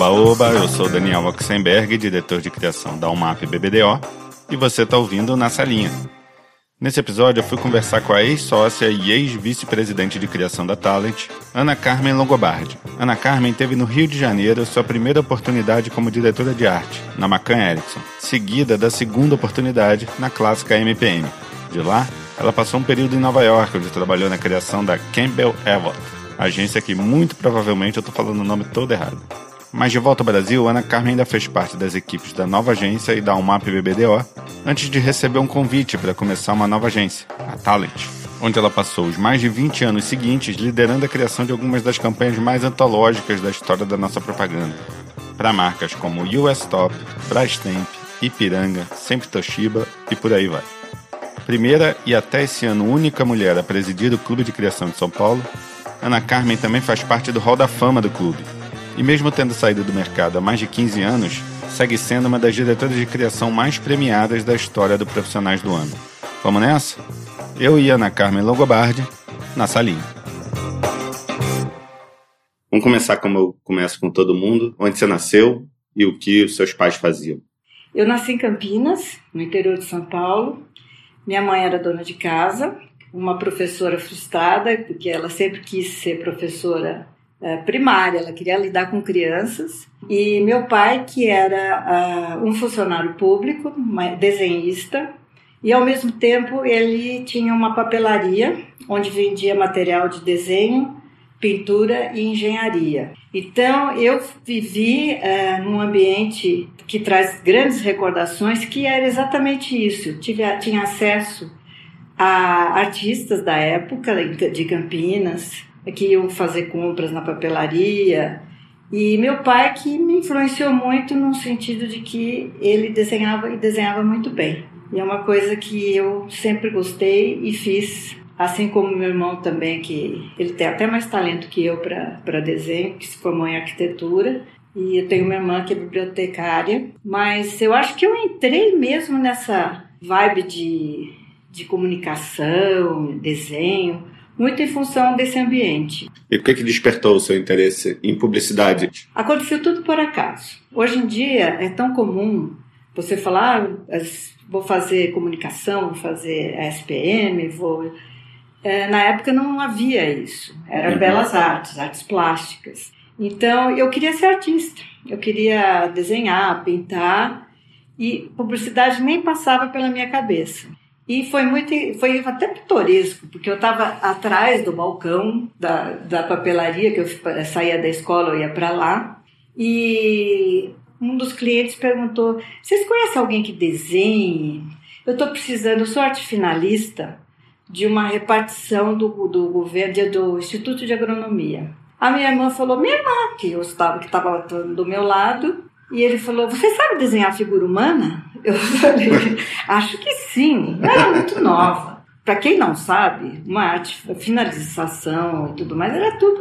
Oba, oba, eu sou Daniel Oxenberg, diretor de criação da UMAP BBDO, e você está ouvindo Na Salinha. Nesse episódio eu fui conversar com a ex-sócia e ex-vice-presidente de criação da Talent, Ana Carmen Longobardi. Ana Carmen teve no Rio de Janeiro sua primeira oportunidade como diretora de arte, na Macan Erickson, seguida da segunda oportunidade na clássica MPM. De lá, ela passou um período em Nova York, onde trabalhou na criação da Campbell Abbott, agência que muito provavelmente eu estou falando o nome todo errado. Mas de volta ao Brasil, Ana Carmen ainda fez parte das equipes da nova agência e da UMAP BBDO, antes de receber um convite para começar uma nova agência, a Talent, onde ela passou os mais de 20 anos seguintes liderando a criação de algumas das campanhas mais antológicas da história da nossa propaganda, para marcas como US Top, Brastemp, Ipiranga, Sempre Toshiba e por aí vai. Primeira e até esse ano única mulher a presidir o Clube de Criação de São Paulo, Ana Carmen também faz parte do Hall da Fama do clube e mesmo tendo saído do mercado há mais de 15 anos, segue sendo uma das diretoras de criação mais premiadas da história do Profissionais do Ano. Vamos nessa? Eu e Ana Carmen Longobardi, na salinha. Vamos começar como eu começo com todo mundo. Onde você nasceu e o que os seus pais faziam? Eu nasci em Campinas, no interior de São Paulo. Minha mãe era dona de casa, uma professora frustrada, porque ela sempre quis ser professora primária, ela queria lidar com crianças. E meu pai, que era uh, um funcionário público, desenhista, e ao mesmo tempo ele tinha uma papelaria onde vendia material de desenho, pintura e engenharia. Então eu vivi uh, num ambiente que traz grandes recordações, que era exatamente isso. Tive, tinha acesso a artistas da época de Campinas, que iam fazer compras na papelaria. E meu pai que me influenciou muito no sentido de que ele desenhava e desenhava muito bem. E é uma coisa que eu sempre gostei e fiz, assim como meu irmão também, que ele tem até mais talento que eu para desenho, que se formou em arquitetura. E eu tenho uma irmã que é bibliotecária. Mas eu acho que eu entrei mesmo nessa vibe de, de comunicação, desenho, muito em função desse ambiente. E o que, que despertou o seu interesse em publicidade? Aconteceu tudo por acaso. Hoje em dia é tão comum você falar, ah, vou fazer comunicação, vou fazer SPM, vou. É, na época não havia isso. Era uhum. belas artes, artes plásticas. Então eu queria ser artista. Eu queria desenhar, pintar e publicidade nem passava pela minha cabeça. E foi muito, foi até pitoresco, porque eu estava atrás do balcão da, da papelaria, que eu saía da escola, eu ia para lá, e um dos clientes perguntou: Vocês conhecem alguém que desenhe? Eu estou precisando, sou arte finalista de uma repartição do, do governo, do Instituto de Agronomia. A minha irmã falou: Minha irmã, que eu estava, que estava do meu lado, e ele falou: Você sabe desenhar figura humana? Eu falei: Acho que sim. Eu era muito nova. Para quem não sabe, uma arte, finalização e tudo mais, era tudo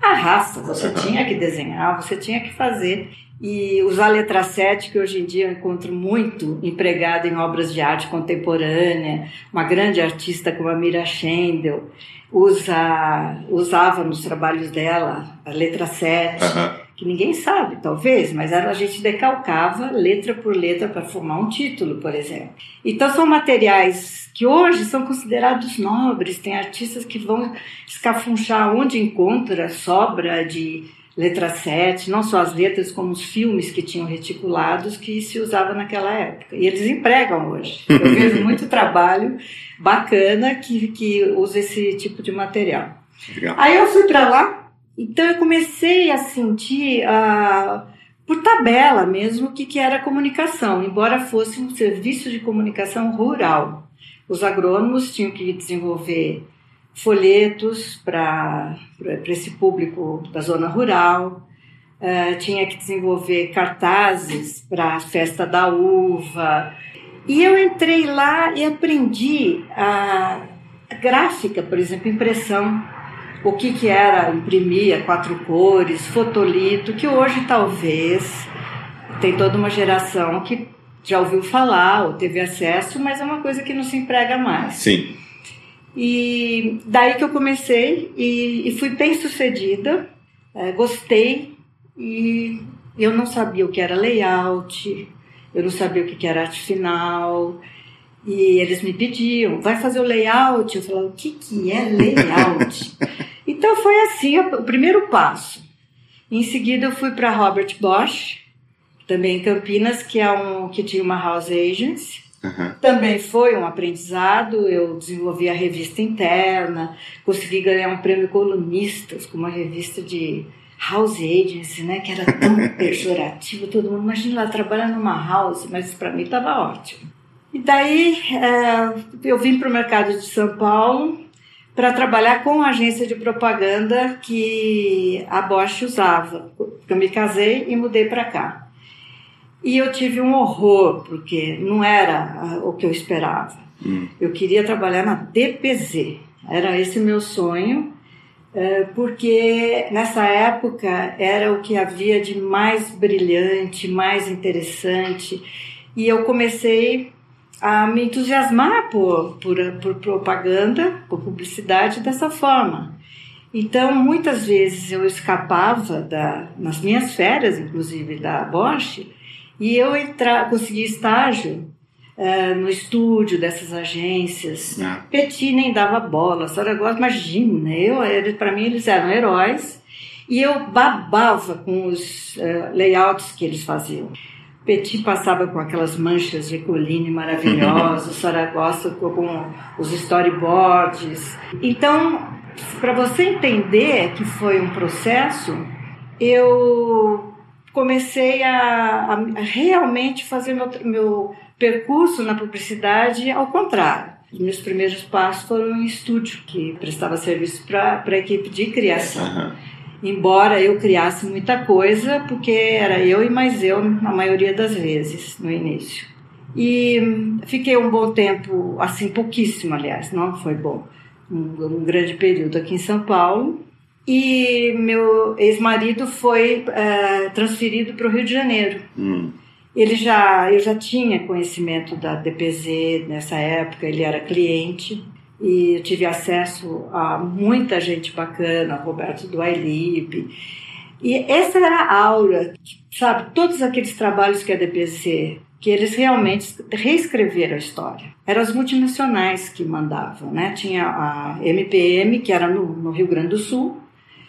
na, raça. Você tinha que desenhar, você tinha que fazer. E usar letra 7, que hoje em dia eu encontro muito empregado em obras de arte contemporânea, uma grande artista como a Mira Schendel, usa, usava nos trabalhos dela a letra 7. Uhum que ninguém sabe, talvez, mas a gente decalcava letra por letra para formar um título, por exemplo. Então são materiais que hoje são considerados nobres, tem artistas que vão escafunchar onde encontra sobra de letra 7, não só as letras, como os filmes que tinham reticulados que se usava naquela época. E eles empregam hoje. Eu vejo muito trabalho bacana que, que usa esse tipo de material. Legal. Aí eu fui para lá então eu comecei a sentir, uh, por tabela mesmo, o que, que era comunicação, embora fosse um serviço de comunicação rural. Os agrônomos tinham que desenvolver folhetos para esse público da zona rural, uh, tinha que desenvolver cartazes para a festa da uva. E eu entrei lá e aprendi a gráfica, por exemplo, impressão o que, que era imprimir a quatro cores, fotolito, que hoje talvez tem toda uma geração que já ouviu falar ou teve acesso, mas é uma coisa que não se emprega mais. Sim. E daí que eu comecei e, e fui bem sucedida, é, gostei e eu não sabia o que era layout, eu não sabia o que era arte final, e eles me pediam, vai fazer o layout? Eu falava, o que, que é layout? então foi assim o primeiro passo. Em seguida eu fui para Robert Bosch, também em Campinas, que, é um, que tinha uma house agency. Uhum. Também foi um aprendizado. Eu desenvolvi a revista interna, consegui ganhar um prêmio colunistas com uma revista de house agency, né, que era tão pejorativo. Todo mundo imagina lá trabalhar numa house, mas para mim estava ótimo. E daí é, eu vim para o mercado de São Paulo para trabalhar com a agência de propaganda que a Bosch usava. Eu me casei e mudei para cá. E eu tive um horror, porque não era ah, o que eu esperava. Hum. Eu queria trabalhar na DPZ, era esse meu sonho, eh, porque nessa época era o que havia de mais brilhante, mais interessante, e eu comecei a me entusiasmar por, por, por propaganda, por publicidade dessa forma. Então, muitas vezes eu escapava da, nas minhas férias, inclusive da Bosch, e eu entrar, consegui estágio uh, no estúdio dessas agências. É. Petit nem dava bola, a senhora gosta, imagina, eu, para mim eles eram heróis, e eu babava com os uh, layouts que eles faziam. Petit passava com aquelas manchas de coline maravilhosas, Saragossa com os storyboards. Então, para você entender que foi um processo, eu comecei a, a realmente fazer meu, meu percurso na publicidade ao contrário. Os meus primeiros passos foram em estúdio, que prestava serviço para a equipe de criação. Uhum embora eu criasse muita coisa, porque era eu e mais eu na maioria das vezes no início. E fiquei um bom tempo, assim, pouquíssimo, aliás, não foi bom, um, um grande período aqui em São Paulo. E meu ex-marido foi uh, transferido para o Rio de Janeiro. Hum. Ele já, eu já tinha conhecimento da DPZ nessa época, ele era cliente e eu tive acesso a muita gente bacana, Roberto do. E essa era a aura, sabe? Todos aqueles trabalhos que a DPC, que eles realmente reescreveram a história. Eram as multinacionais que mandavam, né? Tinha a MPM, que era no, no Rio Grande do Sul,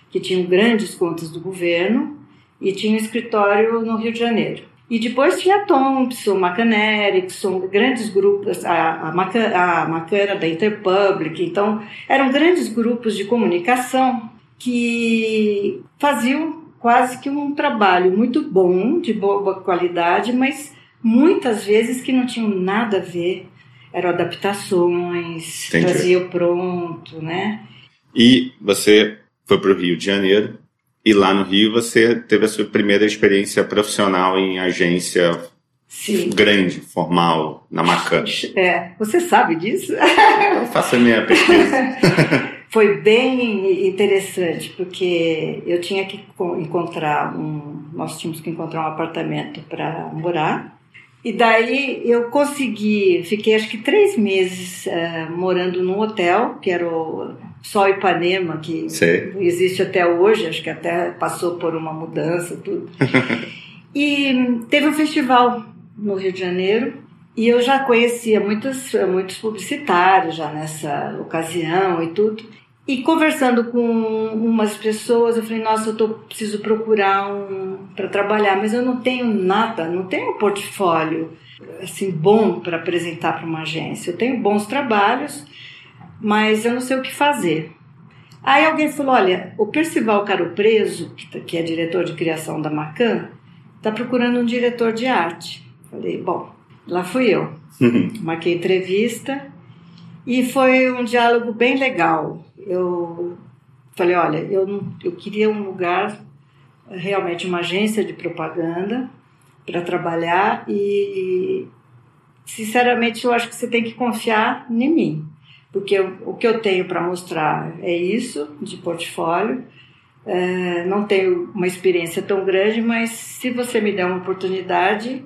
que tinham grandes contas do governo, e tinha um escritório no Rio de Janeiro. E depois tinha Thompson, McCann Erickson, grandes grupos, a, a, Macan, a Macan da Interpublic. Então, eram grandes grupos de comunicação que faziam quase que um trabalho muito bom, de boa qualidade, mas muitas vezes que não tinham nada a ver. Eram adaptações, traziam pronto, né? E você foi para o Rio de Janeiro e lá no Rio você teve a sua primeira experiência profissional em agência Sim. grande, formal, na Macan. É, você sabe disso? Eu faço a minha pesquisa. Foi bem interessante, porque eu tinha que encontrar um. Nós tínhamos que encontrar um apartamento para morar. E daí eu consegui, fiquei acho que três meses uh, morando num hotel, que era o Sol Ipanema, que existe até hoje, acho que até passou por uma mudança, tudo. e teve um festival no Rio de Janeiro, e eu já conhecia muitos, muitos publicitários já nessa ocasião e tudo. E conversando com umas pessoas, eu falei, nossa, eu tô, preciso procurar um para trabalhar, mas eu não tenho nada, não tenho um portfólio assim bom para apresentar para uma agência. Eu tenho bons trabalhos, mas eu não sei o que fazer. Aí alguém falou, olha, o Percival Caro Preso, que tá, é diretor de criação da Macan, está procurando um diretor de arte. Falei, bom, lá fui eu. Marquei entrevista e foi um diálogo bem legal eu falei, olha, eu, não, eu queria um lugar, realmente uma agência de propaganda para trabalhar e, sinceramente, eu acho que você tem que confiar em mim, porque eu, o que eu tenho para mostrar é isso, de portfólio, é, não tenho uma experiência tão grande, mas se você me der uma oportunidade,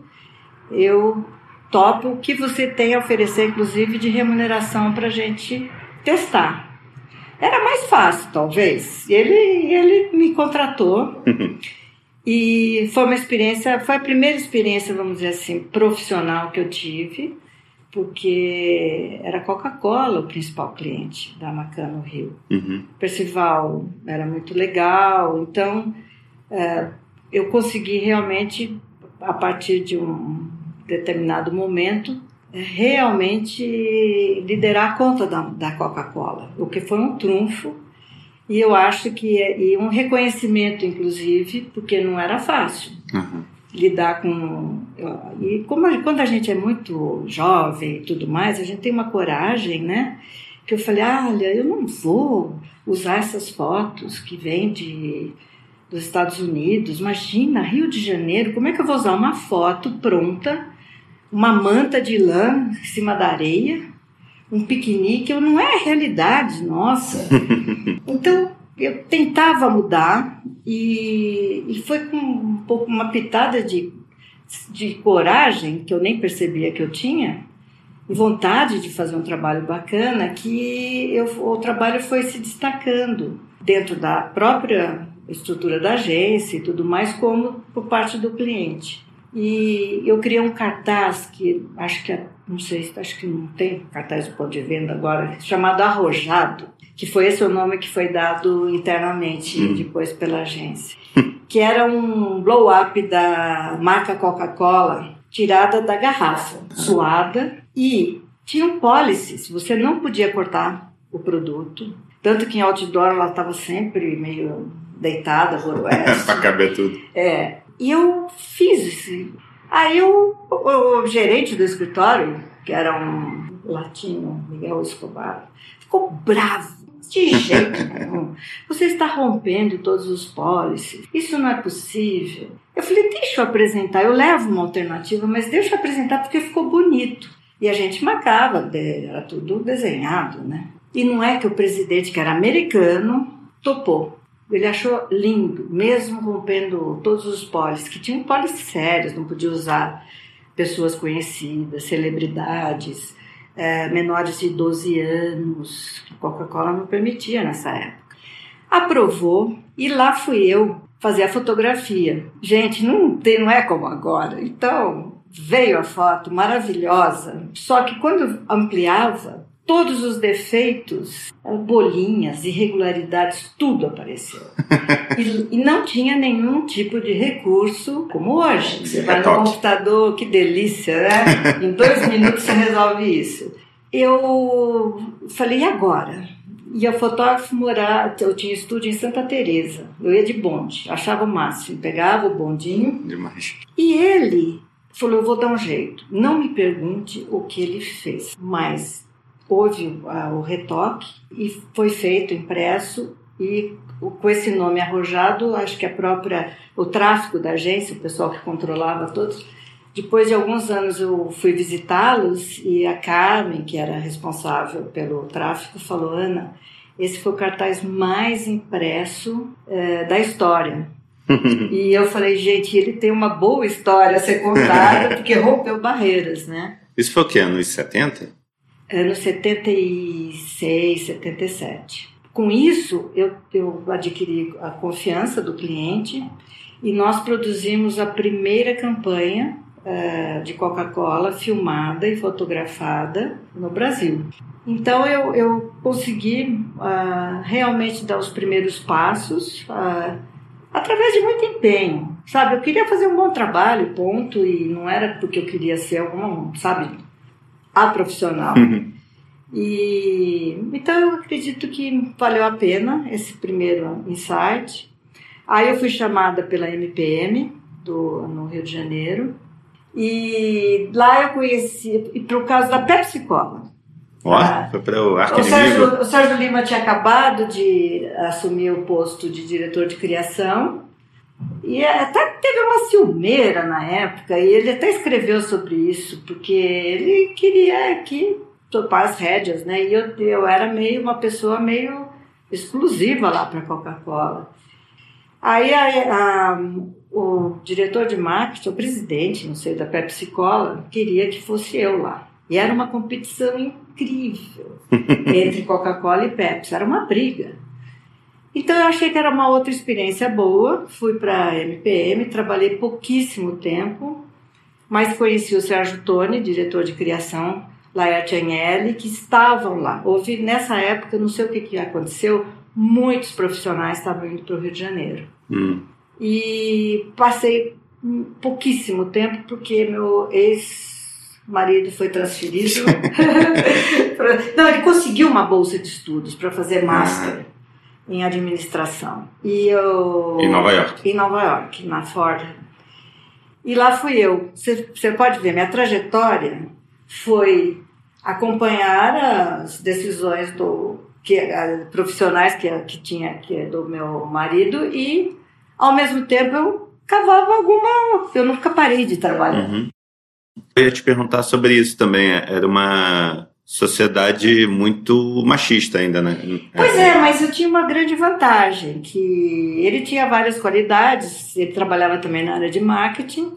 eu topo o que você tem a oferecer, inclusive de remuneração para a gente testar. Era mais fácil, talvez. Ele, ele me contratou. E foi uma experiência, foi a primeira experiência, vamos dizer assim, profissional que eu tive, porque era Coca-Cola o principal cliente da Macan no Rio. Uhum. Percival era muito legal, então é, eu consegui realmente, a partir de um determinado momento, é, realmente liderar a conta da, da Coca-Cola, o que foi um trunfo e eu acho que é, e um reconhecimento, inclusive, porque não era fácil Uhum. Lidar com. E como a- quando a gente é muito jovem e tudo mais, a gente tem uma coragem, né? Que eu falei: olha, eu não vou usar essas fotos que vêm de, dos Estados Unidos. Imagina, Rio de Janeiro, como é que eu vou usar uma foto pronta, uma manta de lã em cima da areia, um piquenique? Eu, não é a realidade nossa. Então, eu tentava mudar e, e foi com um pouco uma pitada de, de coragem, que eu nem percebia que eu tinha, e vontade de fazer um trabalho bacana, que eu, o trabalho foi se destacando dentro da própria estrutura da agência e tudo mais, como por parte do cliente. E eu criei um cartaz que acho que, é- não sei, acho que não tem cartaz do ponto de venda agora, chamado Arrojado, que foi esse o nome que foi dado internamente Hum. depois pela agência. que era um blow-up da marca Coca-Cola, tirada da garrafa, suada, e tinham policies, você não podia cortar o produto, tanto que em outdoor ela estava sempre meio deitada, boroeste. pra caber tudo. É, e eu fiz esse. Aí eu, o, o gerente do escritório, que era um latino, Miguel Escobar, ficou bravo. De jeito nenhum. Você está rompendo todos os policies. Isso não é possível. Eu falei, deixa eu apresentar. Eu levo uma alternativa, mas deixa eu apresentar porque ficou bonito. E a gente marcava, era tudo desenhado, né? E não é que o presidente, que era americano, topou. Ele achou lindo, mesmo rompendo todos os polis, que tinham polis sérios, não podia usar pessoas conhecidas, celebridades, eh, menores de 12 anos, que Coca-Cola não permitia nessa época. Aprovou e lá fui eu fazer a fotografia. Gente, não, tem, não é como agora. Então veio a foto maravilhosa, só que quando ampliava, todos os defeitos, bolinhas, irregularidades, tudo apareceu. E, e não tinha nenhum tipo de recurso como hoje. Você vai no computador, que delícia, né? Em dois minutos você resolve isso. Eu falei, e agora? E o fotógrafo morava, eu tinha estúdio em Santa Teresa. Eu ia de bonde, achava o máximo, pegava o bondinho Demais. e ele falou: Eu vou dar um jeito. Não me pergunte o que ele fez, mas houve ah, o retoque e foi feito, impresso, e com esse nome arrojado, acho que a própria, o tráfico da agência, o pessoal que controlava todos. Depois de alguns anos eu fui visitá-los e a Carmen, que era responsável pelo tráfico, falou: Ana, esse foi o cartaz mais impresso eh, da história. E eu falei, gente, ele tem uma boa história a ser contada, porque rompeu barreiras, né? Isso foi o quê? Anos 70? Anos 76, 77. Com isso, eu, eu adquiri a confiança do cliente e nós produzimos a primeira campanha eh, de Coca-Cola filmada e fotografada no Brasil. Então eu, eu consegui ah, realmente dar os primeiros passos ah, através de muito empenho, sabe? Eu queria fazer um bom trabalho, ponto, e não era porque eu queria ser algum, sabe, a profissional. E então eu acredito que valeu a pena esse primeiro insight. Aí eu fui chamada pela MPM do, no Rio de Janeiro e lá eu conheci e por causa da Pepsi Cola. Ó, Ah. foi para o O arco-inimigo. Sérgio, o Sérgio Lima tinha acabado de assumir o posto de diretor de criação e até teve uma ciumeira na época e ele até escreveu sobre isso porque ele queria que topar as rédeas, né? E eu, eu era meio uma pessoa meio exclusiva lá para Coca-Cola. Aí a- a- o diretor de marketing, o presidente, não sei, da Pepsi Cola, queria que fosse eu lá. E era uma competição incrível entre Coca-Cola e Pepsi. Era uma briga. Então eu achei que era uma outra experiência boa. Fui para a MPM, trabalhei pouquíssimo tempo, mas conheci o Sérgio Toni, diretor de criação, Laerte Agnelli, que estavam lá. Houve, nessa época, não sei o que, que aconteceu, muitos profissionais estavam indo para o Rio de Janeiro. Hum. E passei pouquíssimo tempo, porque meu ex-marido foi transferido. não, ele conseguiu uma bolsa de estudos para fazer master ah. Em administração. E eu, em Nova York. Em Nova York, na Ford. E lá fui eu. Você, você pode ver, minha trajetória foi acompanhar as decisões do que profissionais que, que tinha que é do meu marido e ao mesmo tempo eu cavava alguma eu nunca parei de trabalhar uhum. eu ia te perguntar sobre isso também era uma sociedade muito machista ainda né pois é mas eu tinha uma grande vantagem que ele tinha várias qualidades ele trabalhava também na área de marketing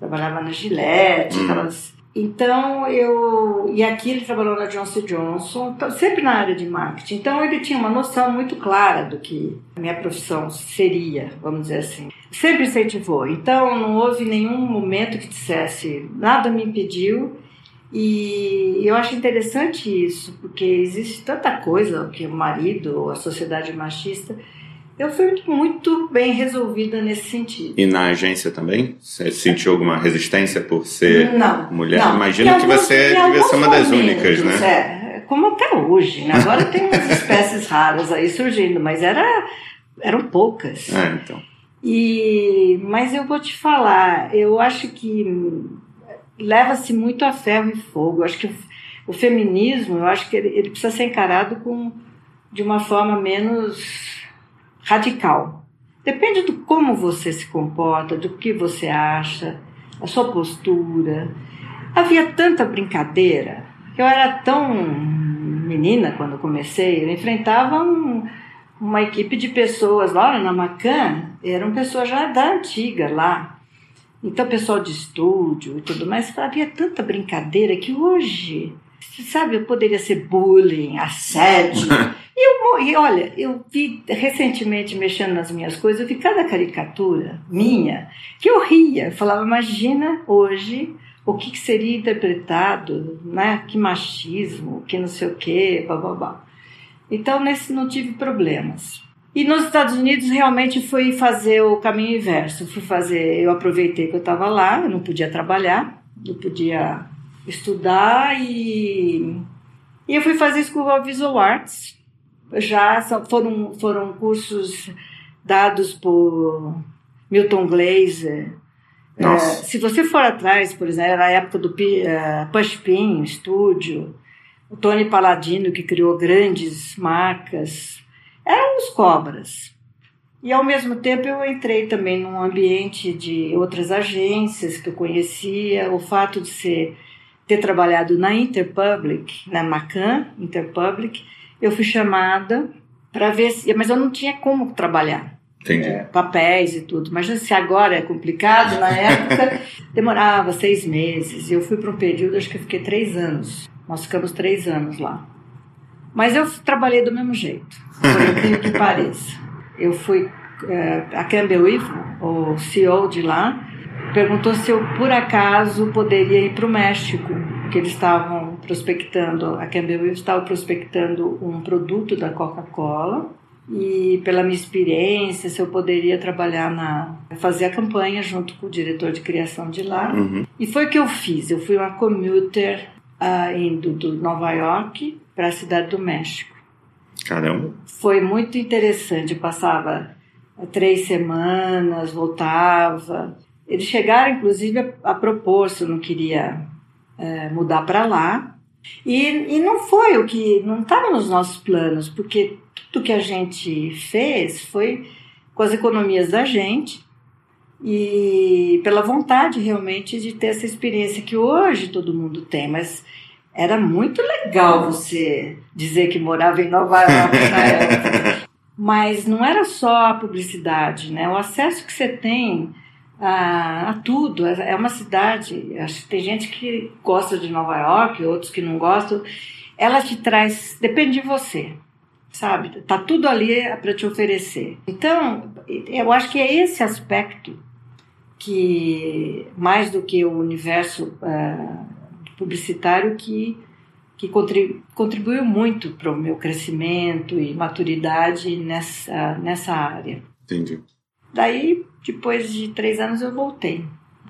trabalhava na Gillette uhum. aquelas então eu. E aqui ele trabalhou na Johnson Johnson, então, sempre na área de marketing. Então ele tinha uma noção muito clara do que a minha profissão seria, vamos dizer assim. Sempre incentivou. Então não houve nenhum momento que dissesse nada me impediu. E eu acho interessante isso, porque existe tanta coisa que o marido, a sociedade machista eu fui muito bem resolvida nesse sentido. E na agência também? Você sentiu alguma resistência por ser não, mulher? Não. Imagino que você devia ser uma das únicas, né? É, como até hoje. Né? Agora tem umas espécies raras aí surgindo, mas era, eram poucas. É, então. E, mas eu vou te falar, eu acho que leva-se muito a ferro e fogo. Eu acho que o, o feminismo, eu acho que ele, ele precisa ser encarado com, de uma forma menos radical. Depende do como você se comporta, do que você acha, a sua postura. Havia tanta brincadeira. Eu era tão menina quando comecei, eu enfrentava um, uma equipe de pessoas lá na Macan, eram pessoas já da antiga lá. Então, pessoal de estúdio e tudo mais, havia tanta brincadeira que hoje, sabe, poderia ser bullying, assédio. E, eu, e olha, eu vi recentemente mexendo nas minhas coisas, eu vi cada caricatura minha que eu ria. Eu falava, imagina hoje o que, que seria interpretado, né? Que machismo, que não sei o quê, blá. Então, nesse não tive problemas. E nos Estados Unidos realmente fui fazer o caminho inverso. Fui fazer, eu aproveitei que eu estava lá, eu não podia trabalhar, eu podia estudar e, e eu fui fazer School of Visual Arts já foram, foram cursos dados por Milton Glaser. É, se você for atrás, por exemplo, era a época do uh, Push Pin Studio, o Tony Paladino, que criou grandes marcas, eram os cobras. E ao mesmo tempo eu entrei também num ambiente de outras agências que eu conhecia, o fato de ser, ter trabalhado na Interpublic, na Macan Interpublic, eu fui chamada para ver se. Mas eu não tinha como trabalhar. É, papéis e tudo. Mas se agora é complicado, na época demorava seis meses. E eu fui para um período, acho que eu fiquei três anos. Nós ficamos três anos lá. Mas eu trabalhei do mesmo jeito, por incrível que pareça. Eu fui. É, a Campbell Ivo, o CEO de lá, perguntou se eu, por acaso, poderia ir para o México que eles estavam prospectando, a Campbell estava prospectando um produto da Coca-Cola e pela minha experiência, se eu poderia trabalhar na fazer a campanha junto com o diretor de criação de lá. Uhum. E foi o que eu fiz. Eu fui uma commuter uh, indo do Nova York para a cidade do México. Caramba. Foi muito interessante. Eu passava três semanas, voltava. Eles chegaram, inclusive, a, propor se eu não queria é, mudar para lá. E, e não foi o que. não estava nos nossos planos, porque tudo que a gente fez foi com as economias da gente e pela vontade realmente de ter essa experiência que hoje todo mundo tem, mas era muito legal você dizer que morava em Nova York na época. Mas não era só a publicidade, né? O acesso que você tem a, a, tudo. É, é uma cidade, acho que tem gente que gosta de Nova York, outros que não gostam. Ela te traz, depende de você. sabe? Tá tudo ali para te oferecer. Então, eu acho que é esse aspecto que mais do que o universo uh, publicitário que que contribuiu muito para o meu crescimento e maturidade nessa nessa área. Entendi. Daí, depois de três anos, eu voltei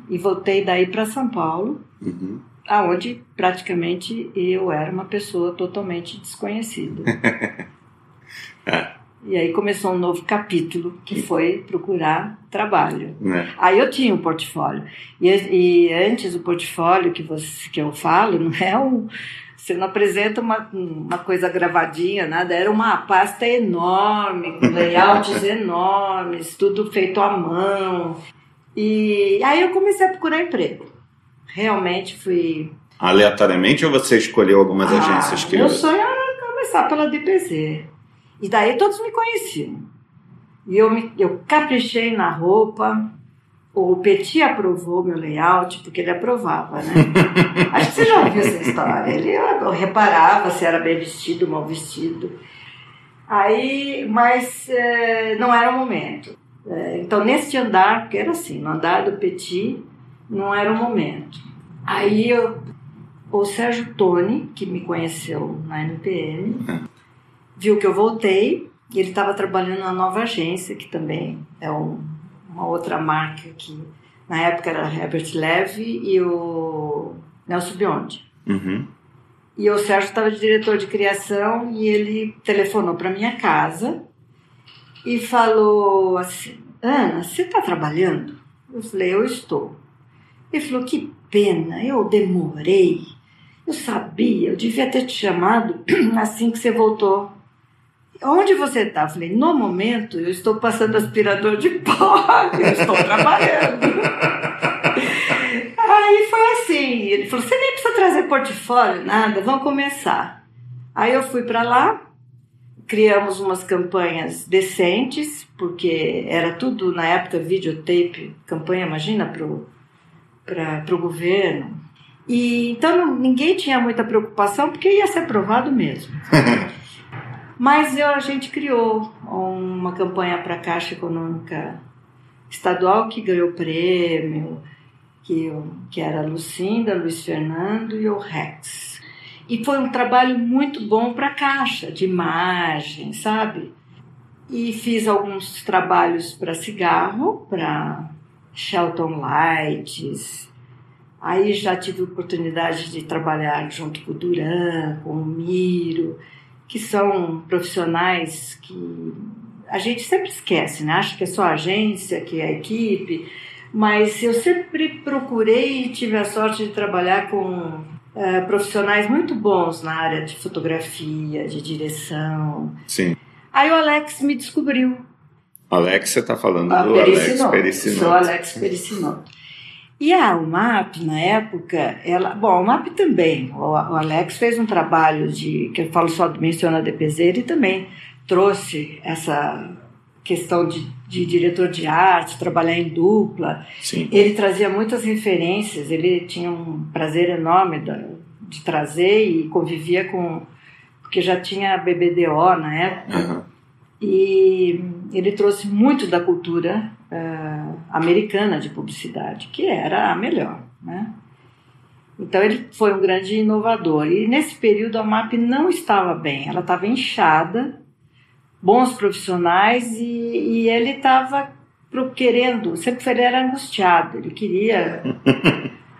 e voltei daí para São Paulo. Uhum aonde praticamente eu era uma pessoa totalmente desconhecida. é. E aí começou um novo capítulo, que foi procurar trabalho. É. Aí eu tinha um portfólio. E, e, antes o portfólio que, você, que eu falo não é um... Você não apresenta uma, uma coisa gravadinha, nada. Era uma pasta enorme, com layouts enormes, tudo feito à mão. E aí eu comecei a procurar emprego realmente fui. Aleatoriamente ou você escolheu algumas ah, agências que. Meu sonho era começar pela DPZ. E daí todos me conheciam. E eu, me, eu caprichei na roupa. O Petit aprovou meu layout, porque ele aprovava, né? Acho que você já ouviu essa história. Ele reparava se era bem vestido, mal vestido. Aí, mas é, não era o momento. É, então, nesse andar, porque era assim, no andar do Petit, não era o momento. Aí eu, o Sérgio Toni, que me conheceu na NPM, viu que eu voltei e ele estava trabalhando na nova agência, que também é um, uma outra marca que na época era Herbert Levy e o Nelson Biondi. Uhum. E o Sérgio estava de diretor de criação e ele telefonou para minha casa e falou assim: Ana, você está trabalhando? Eu falei: Eu estou. Ele falou: Que pena, eu demorei. Eu sabia, eu devia ter te chamado assim que você voltou. Onde você está? Falei: No momento, eu estou passando aspirador de pó, eu estou trabalhando. Aí foi assim: ele falou: Você nem precisa trazer portfólio, nada, vamos começar. Aí eu fui para lá, criamos umas campanhas decentes, porque era tudo na época videotape, campanha, imagina, para o governo. E então ninguém tinha muita preocupação porque ia ser aprovado mesmo. Mas eu, a gente criou uma campanha para a Caixa Econômica Estadual que ganhou prêmio, que, que era Lucinda, Luiz Fernando e o Rex. E foi um trabalho muito bom para a Caixa, de imagem, sabe? E fiz alguns trabalhos para cigarro, para Shelton Lights. Aí já tive oportunidade de trabalhar junto com o Duran, com o Miro, que são profissionais que a gente sempre esquece, né? Acha que é só a agência, que é a equipe, mas eu sempre procurei e tive a sorte de trabalhar com é, profissionais muito bons na área de fotografia, de direção. Sim. Aí o Alex me descobriu Alex, você está falando a do Alex Pericinoto. Sou Alex Pericinoto. E a UMAP, na época, ela. Bom, a UMAP também. O, Alex fez um trabalho de. que eu falo só, menciona a DPZ, ele também trouxe essa questão de, de diretor de arte, trabalhar em dupla. Sim. Ele trazia muitas referências, ele tinha um prazer enorme de, de trazer e convivia com. porque já tinha BBDO na época. Uhum. E ele trouxe muito da cultura uh, americana de publicidade, que era a melhor, né? Então ele foi um grande inovador. E nesse período a MAP não estava bem, ela estava inchada, bons profissionais e, e ele estava querendo, sempre ele era angustiado, ele queria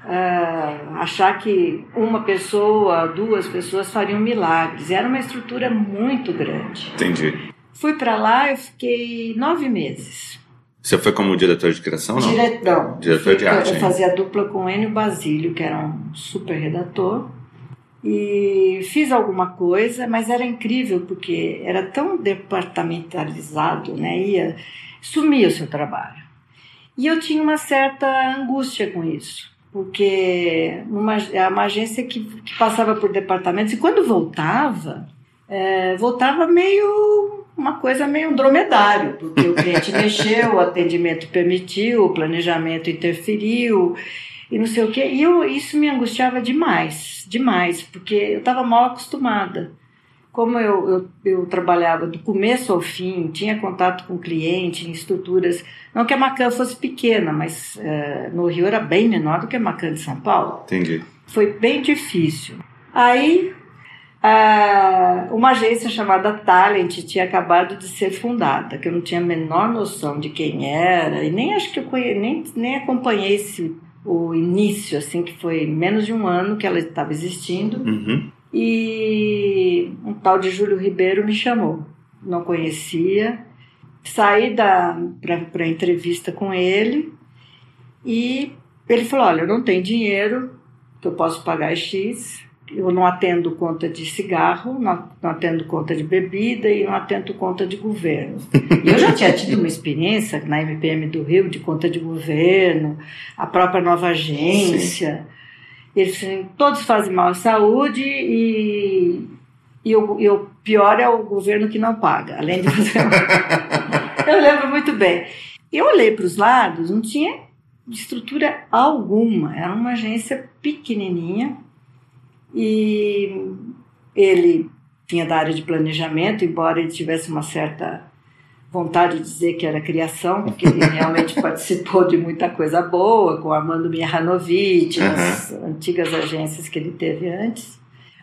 uh, achar que uma pessoa, duas pessoas fariam milagres. Era uma estrutura muito grande. Entendi. Fui para lá, eu fiquei nove meses. Você foi como diretor de criação, não? Diretão. Diretor de arte. Eu fazia dupla com Enio Basílio, que era um super redator. E fiz alguma coisa, mas era incrível porque era tão departamentalizado, né? Ia, sumia o seu trabalho. E eu tinha uma certa angústia com isso, porque uma, é uma agência que, que passava por departamentos e quando voltava, é, voltava meio uma coisa meio dromedário, porque o cliente mexeu, o atendimento permitiu, o planejamento interferiu e não sei o quê. E eu, isso me angustiava demais, demais, porque eu estava mal acostumada como eu, eu, eu, trabalhava do começo ao fim, tinha contato com cliente, em estruturas, não que a Macan fosse pequena, mas uh, no Rio era bem menor do que a Macan de São Paulo. Entendi. Foi bem difícil. Aí, uh, uma agência chamada Talent tinha acabado de ser fundada, que eu não tinha a menor noção de quem era, e nem acho que eu conhe... nem, nem acompanhei esse, o início, assim, que foi menos de um ano que ela estava existindo. Uhum e um tal de Júlio Ribeiro me chamou. Não conhecia. Saí para a entrevista com ele e ele falou: Olha, eu não tenho dinheiro que eu posso pagar X, eu não atendo conta de cigarro, não, atendo conta de bebida e não atendo conta de governo. Eu já tinha tido uma experiência na MPM do Rio de conta de governo, a própria nova agência. Sim eles todos fazem mal à saúde e, e, o, e o pior é o governo que não paga, além de fazer. eu lembro muito bem. Eu olhei para os lados, não tinha estrutura alguma, era uma agência pequenininha e ele tinha da área de planejamento, embora ele tivesse uma certa vontade de dizer que era criação, porque ele realmente participou de muita coisa boa, com Armando Mihanovic, uhum. nas antigas agências que ele teve antes.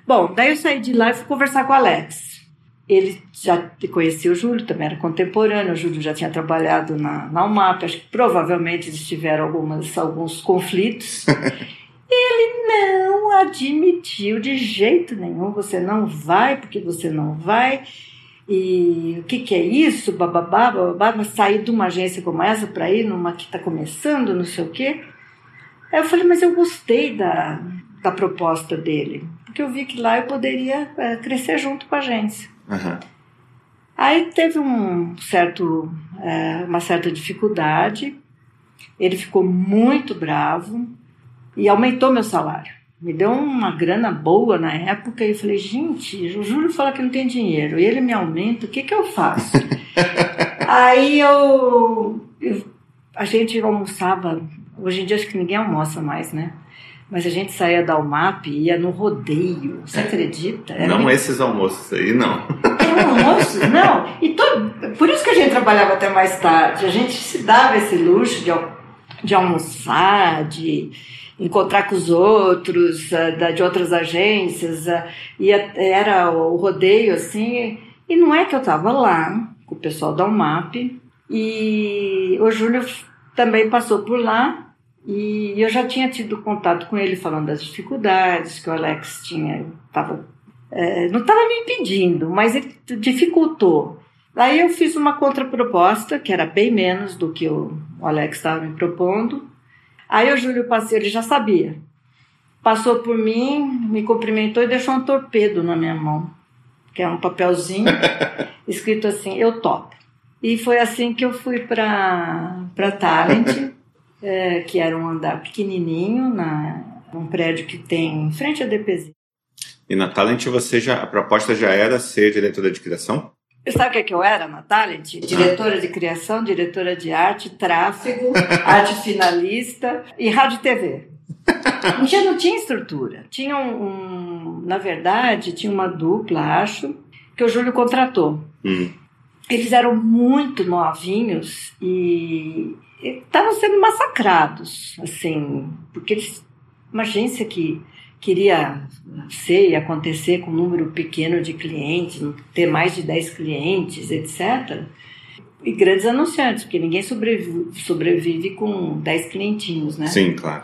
Bom, daí eu saí de lá e fui conversar com o Alex. Ele já conhecia o Júlio, também era contemporâneo, o Júlio já tinha trabalhado na, na UMAP, acho que provavelmente eles tiveram algumas, alguns conflitos. Ele não admitiu de jeito nenhum, você não vai porque você não vai e o que, que é isso, bababá, bababá, mas sair de uma agência como essa para ir numa que está começando, não sei o quê. Aí eu falei, mas eu gostei da, da proposta dele, porque eu vi que lá eu poderia é, crescer junto com a agência. Uhum. Aí teve um certo, é, uma certa dificuldade, ele ficou muito bravo e aumentou meu salário me deu uma grana boa na época e eu falei, gente, o Júlio fala que não tem dinheiro e ele me aumenta, o que, que eu faço? Aí eu, eu, a gente almoçava, hoje em dia acho que ninguém almoça mais, né? Mas a gente saía da UMAP e ia no rodeio, você acredita? Era não esses almoços aí, não. Era almoço? Não. E todo, por isso que a gente trabalhava até mais tarde. A gente se dava esse luxo de, de almoçar, de encontrar com os outros, uh, de outras agências, uh, e era o rodeio assim. E não é que eu estava lá com o pessoal da UMAP, e o Júlio também passou por lá, e eu já tinha tido contato com ele falando das dificuldades que o Alex tinha, tava, é, não estava me impedindo, mas ele dificultou. Aí eu fiz uma contraproposta, que era bem menos do que o Alex estava me propondo, Aí o Júlio ele já sabia. Passou por mim, me cumprimentou e deixou um torpedo na minha mão, que é um papelzinho escrito assim: Eu topo. E foi assim que eu fui para Talent, é, que era um andar pequenininho, na, um prédio que tem em frente à DPZ. E na Talent você já, a proposta já era ser diretora de criação? Sabe o que, é que eu era na Talent? Diretora de criação, diretora de arte, tráfego, arte finalista e rádio e TV. Já não tinha estrutura. Tinha um, um, na verdade, tinha uma dupla, acho, que o Júlio contratou. Hum. Eles eram muito novinhos e estavam sendo massacrados, assim, porque eles, uma agência que queria ser e acontecer com um número pequeno de clientes, ter mais de 10 clientes, etc. E grandes anunciantes, porque ninguém sobrevive, sobrevive com 10 clientinhos, né? Sim, claro.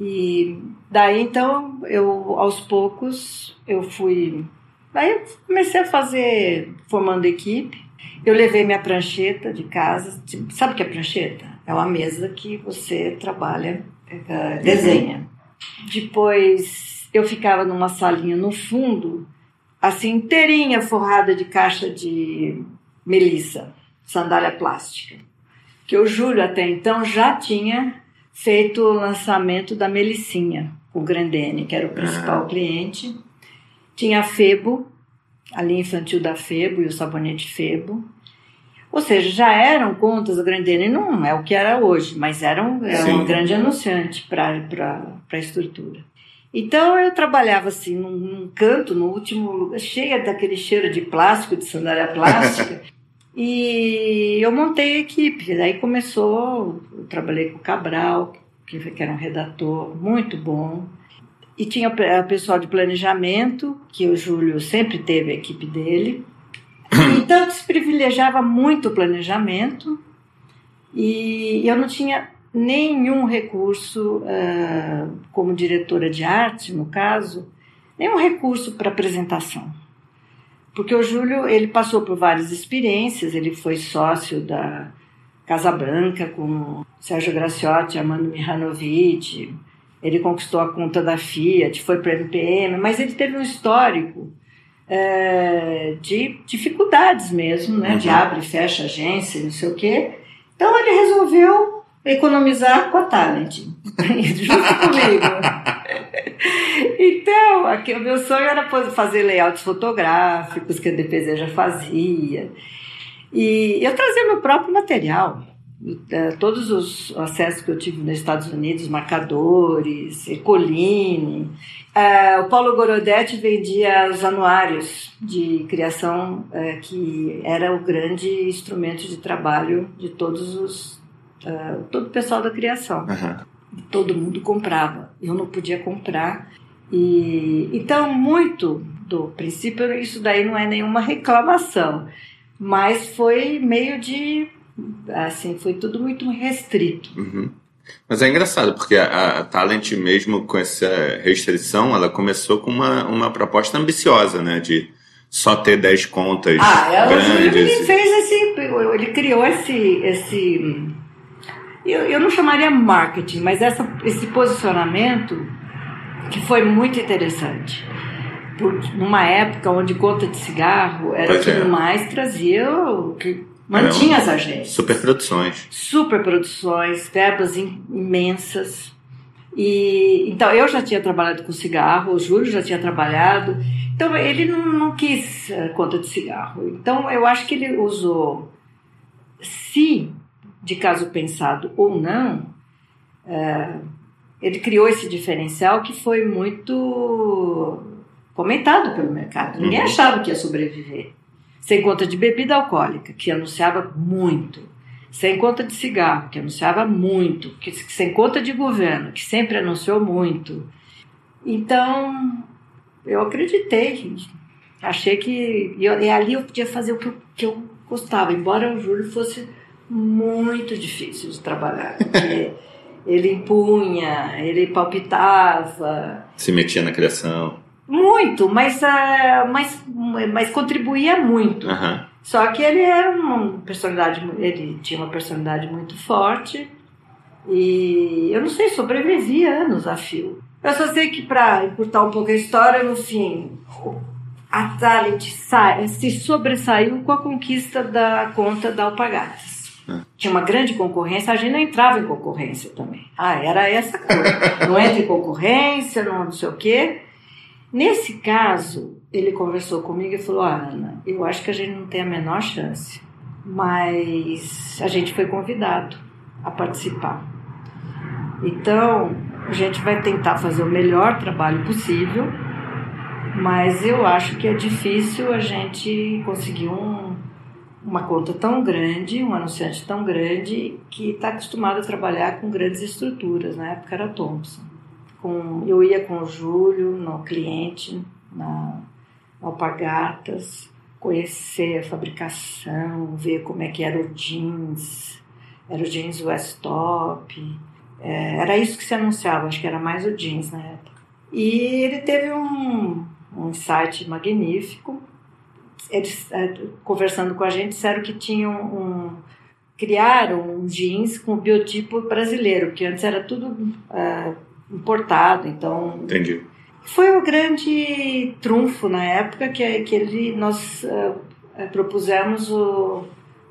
E daí então eu aos poucos eu fui Aí eu comecei a fazer formando equipe. Eu levei minha prancheta de casa. Sabe o que é prancheta? É uma mesa que você trabalha, é, desenha. Depois eu ficava numa salinha no fundo, assim inteirinha forrada de caixa de melissa, sandália plástica. Que o Júlio até então já tinha feito o lançamento da Melicinha, o Grandene, que era o principal ah. cliente. Tinha a Febo, a linha infantil da Febo e o sabonete Febo. Ou seja, já eram contas, a Grandene não é o que era hoje, mas era um, era um grande anunciante para a estrutura. Então eu trabalhava assim num, num canto, no último lugar, cheia daquele cheiro de plástico, de sandália plástica. e eu montei a equipe. Daí começou, eu trabalhei com o Cabral, que, que era um redator muito bom. E tinha o pessoal de planejamento, que o Júlio sempre teve a equipe dele. Então se privilegiava muito o planejamento. E eu não tinha nenhum recurso, uh, como diretora de arte, no caso, nenhum recurso para apresentação. Porque o Júlio, ele passou por várias experiências, ele foi sócio da Casa Branca com Sérgio Graciotti, Armando Mihanovic, ele conquistou a conta da Fiat, foi para a MPM, mas ele teve um histórico é, de dificuldades mesmo, né? Uhum. De abre e fecha agência, não sei o quê. Então ele resolveu economizar com a Talent, junto comigo. então, aqui, o meu sonho era fazer layouts fotográficos, que a DPZ já fazia. E eu trazia meu próprio material. É, todos os acessos que eu tive nos Estados Unidos, marcadores, Ecoline. É, o Paulo Gorodetti vendia os anuários de criação, é, que era o grande instrumento de trabalho de todos os todo o pessoal da criação. Uhum. Todo mundo comprava. Eu não podia comprar. E então muito do princípio isso daí não é nenhuma reclamação, mas foi meio de assim foi tudo muito restrito. Uhum. Mas é engraçado, porque a, a, Talent, mesmo com essa restrição, ela começou com uma, uma proposta ambiciosa, né? De só ter 10 contas ah, ela, grandes. Ele fez esse. Ele criou esse, esse eu, eu não chamaria marketing, mas essa, esse posicionamento que foi muito interessante. Por, numa época onde conta de cigarro era o que é. mais trazia, o que mantinha as agências. Superproduções. Superproduções, verbas imensas. E, então, eu já tinha trabalhado com cigarro, o Júlio já tinha trabalhado. Então, ele não, não quis uh, conta de cigarro. Então, eu acho que ele usou. Se de caso pensado ou não, é, ele criou esse diferencial que foi muito comentado pelo mercado. Ninguém uhum. achava que ia sobreviver. Sem conta de bebida alcoólica, que anunciava muito. Sem conta de cigarro, que anunciava muito. Que, sem conta de governo, que sempre anunciou muito. Então, eu acreditei. Achei que. E, e ali eu podia fazer o que eu, que eu gostava, embora o Júlio fosse muito difícil de trabalhar, porque ele impunha, ele palpitava. Se metia na criação. Muito, mas, uh, mas, mas contribuía muito. Uhum. Só que ele era uma personalidade, ele tinha uma personalidade muito forte e eu não sei, sobrevivia anos a fio. Eu só sei que para encurtar um pouco a história, no fim, a Talent se sobressaiu com a conquista da conta da Alpagatas. Tinha uma grande concorrência, a gente não entrava em concorrência também. Ah, era essa coisa. não entra em concorrência, não, não sei o quê. Nesse caso, ele conversou comigo e falou: ah, Ana, eu acho que a gente não tem a menor chance, mas a gente foi convidado a participar. Então, a gente vai tentar fazer o melhor trabalho possível, mas eu acho que é difícil a gente conseguir um uma conta tão grande, um anunciante tão grande, que está acostumado a trabalhar com grandes estruturas. Na época era Thompson. Com, eu ia com o Júlio no cliente, na Alpagatas, conhecer a fabricação, ver como é que era o jeans, era o jeans West Top. É, era isso que se anunciava, acho que era mais o jeans na época. E ele teve um, um site magnífico, eles é, conversando com a gente disseram que tinham um, criaram um jeans com o biotipo brasileiro, que antes era tudo uh, importado, então Entendi. Foi o grande trunfo na época que, que ele, nós uh, propusemos o,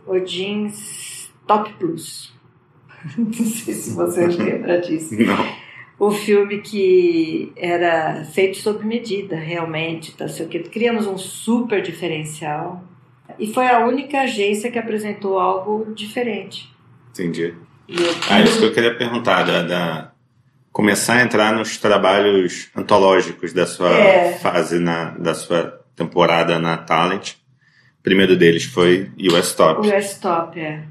o jeans Top Plus. Não sei se você lembra disso. Não o filme que era feito sob medida, realmente, tá, sei o que. Criamos um super diferencial e foi a única agência que apresentou algo diferente. Entendi. Eu... Ah, isso que eu queria perguntar, da, da, começar a entrar nos trabalhos antológicos da sua é. fase na da sua temporada na Talent. O primeiro deles foi US Top. US Top, é.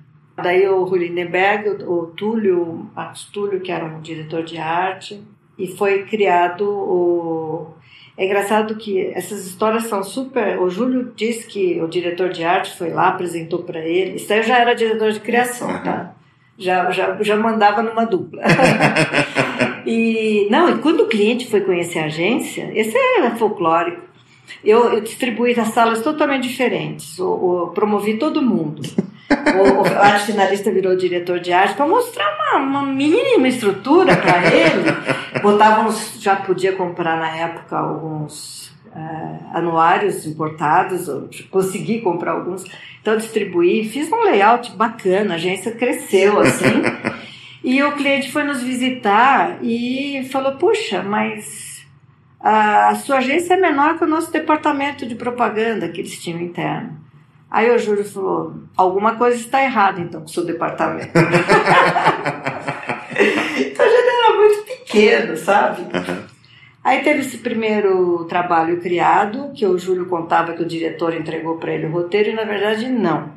Daí o Rui Lindenberg, o, o Túlio, Marcos Túlio, que era um diretor de arte, e foi criado o é engraçado que essas histórias são super. O Júlio diz que o diretor de arte foi lá, apresentou para ele. Isso aí já era diretor de criação, tá? Já, já, já mandava numa dupla. e não, e quando o cliente foi conhecer a agência, esse é folclórico. Eu, eu distribuí as salas totalmente diferentes. Eu promovi todo mundo. O, o arte finalista virou diretor de arte para mostrar uma, uma mínima estrutura para ele. Botávamos, já podia comprar na época alguns uh, anuários importados, consegui comprar alguns. Então distribuí, fiz um layout bacana, a agência cresceu assim. E o cliente foi nos visitar e falou: Puxa, mas a sua agência é menor que o nosso departamento de propaganda que eles tinham interno. Aí o Júlio falou: alguma coisa está errada então com o seu departamento. então a gente era muito pequeno, sabe? Uhum. Aí teve esse primeiro trabalho criado, que o Júlio contava que o diretor entregou para ele o roteiro, e na verdade não.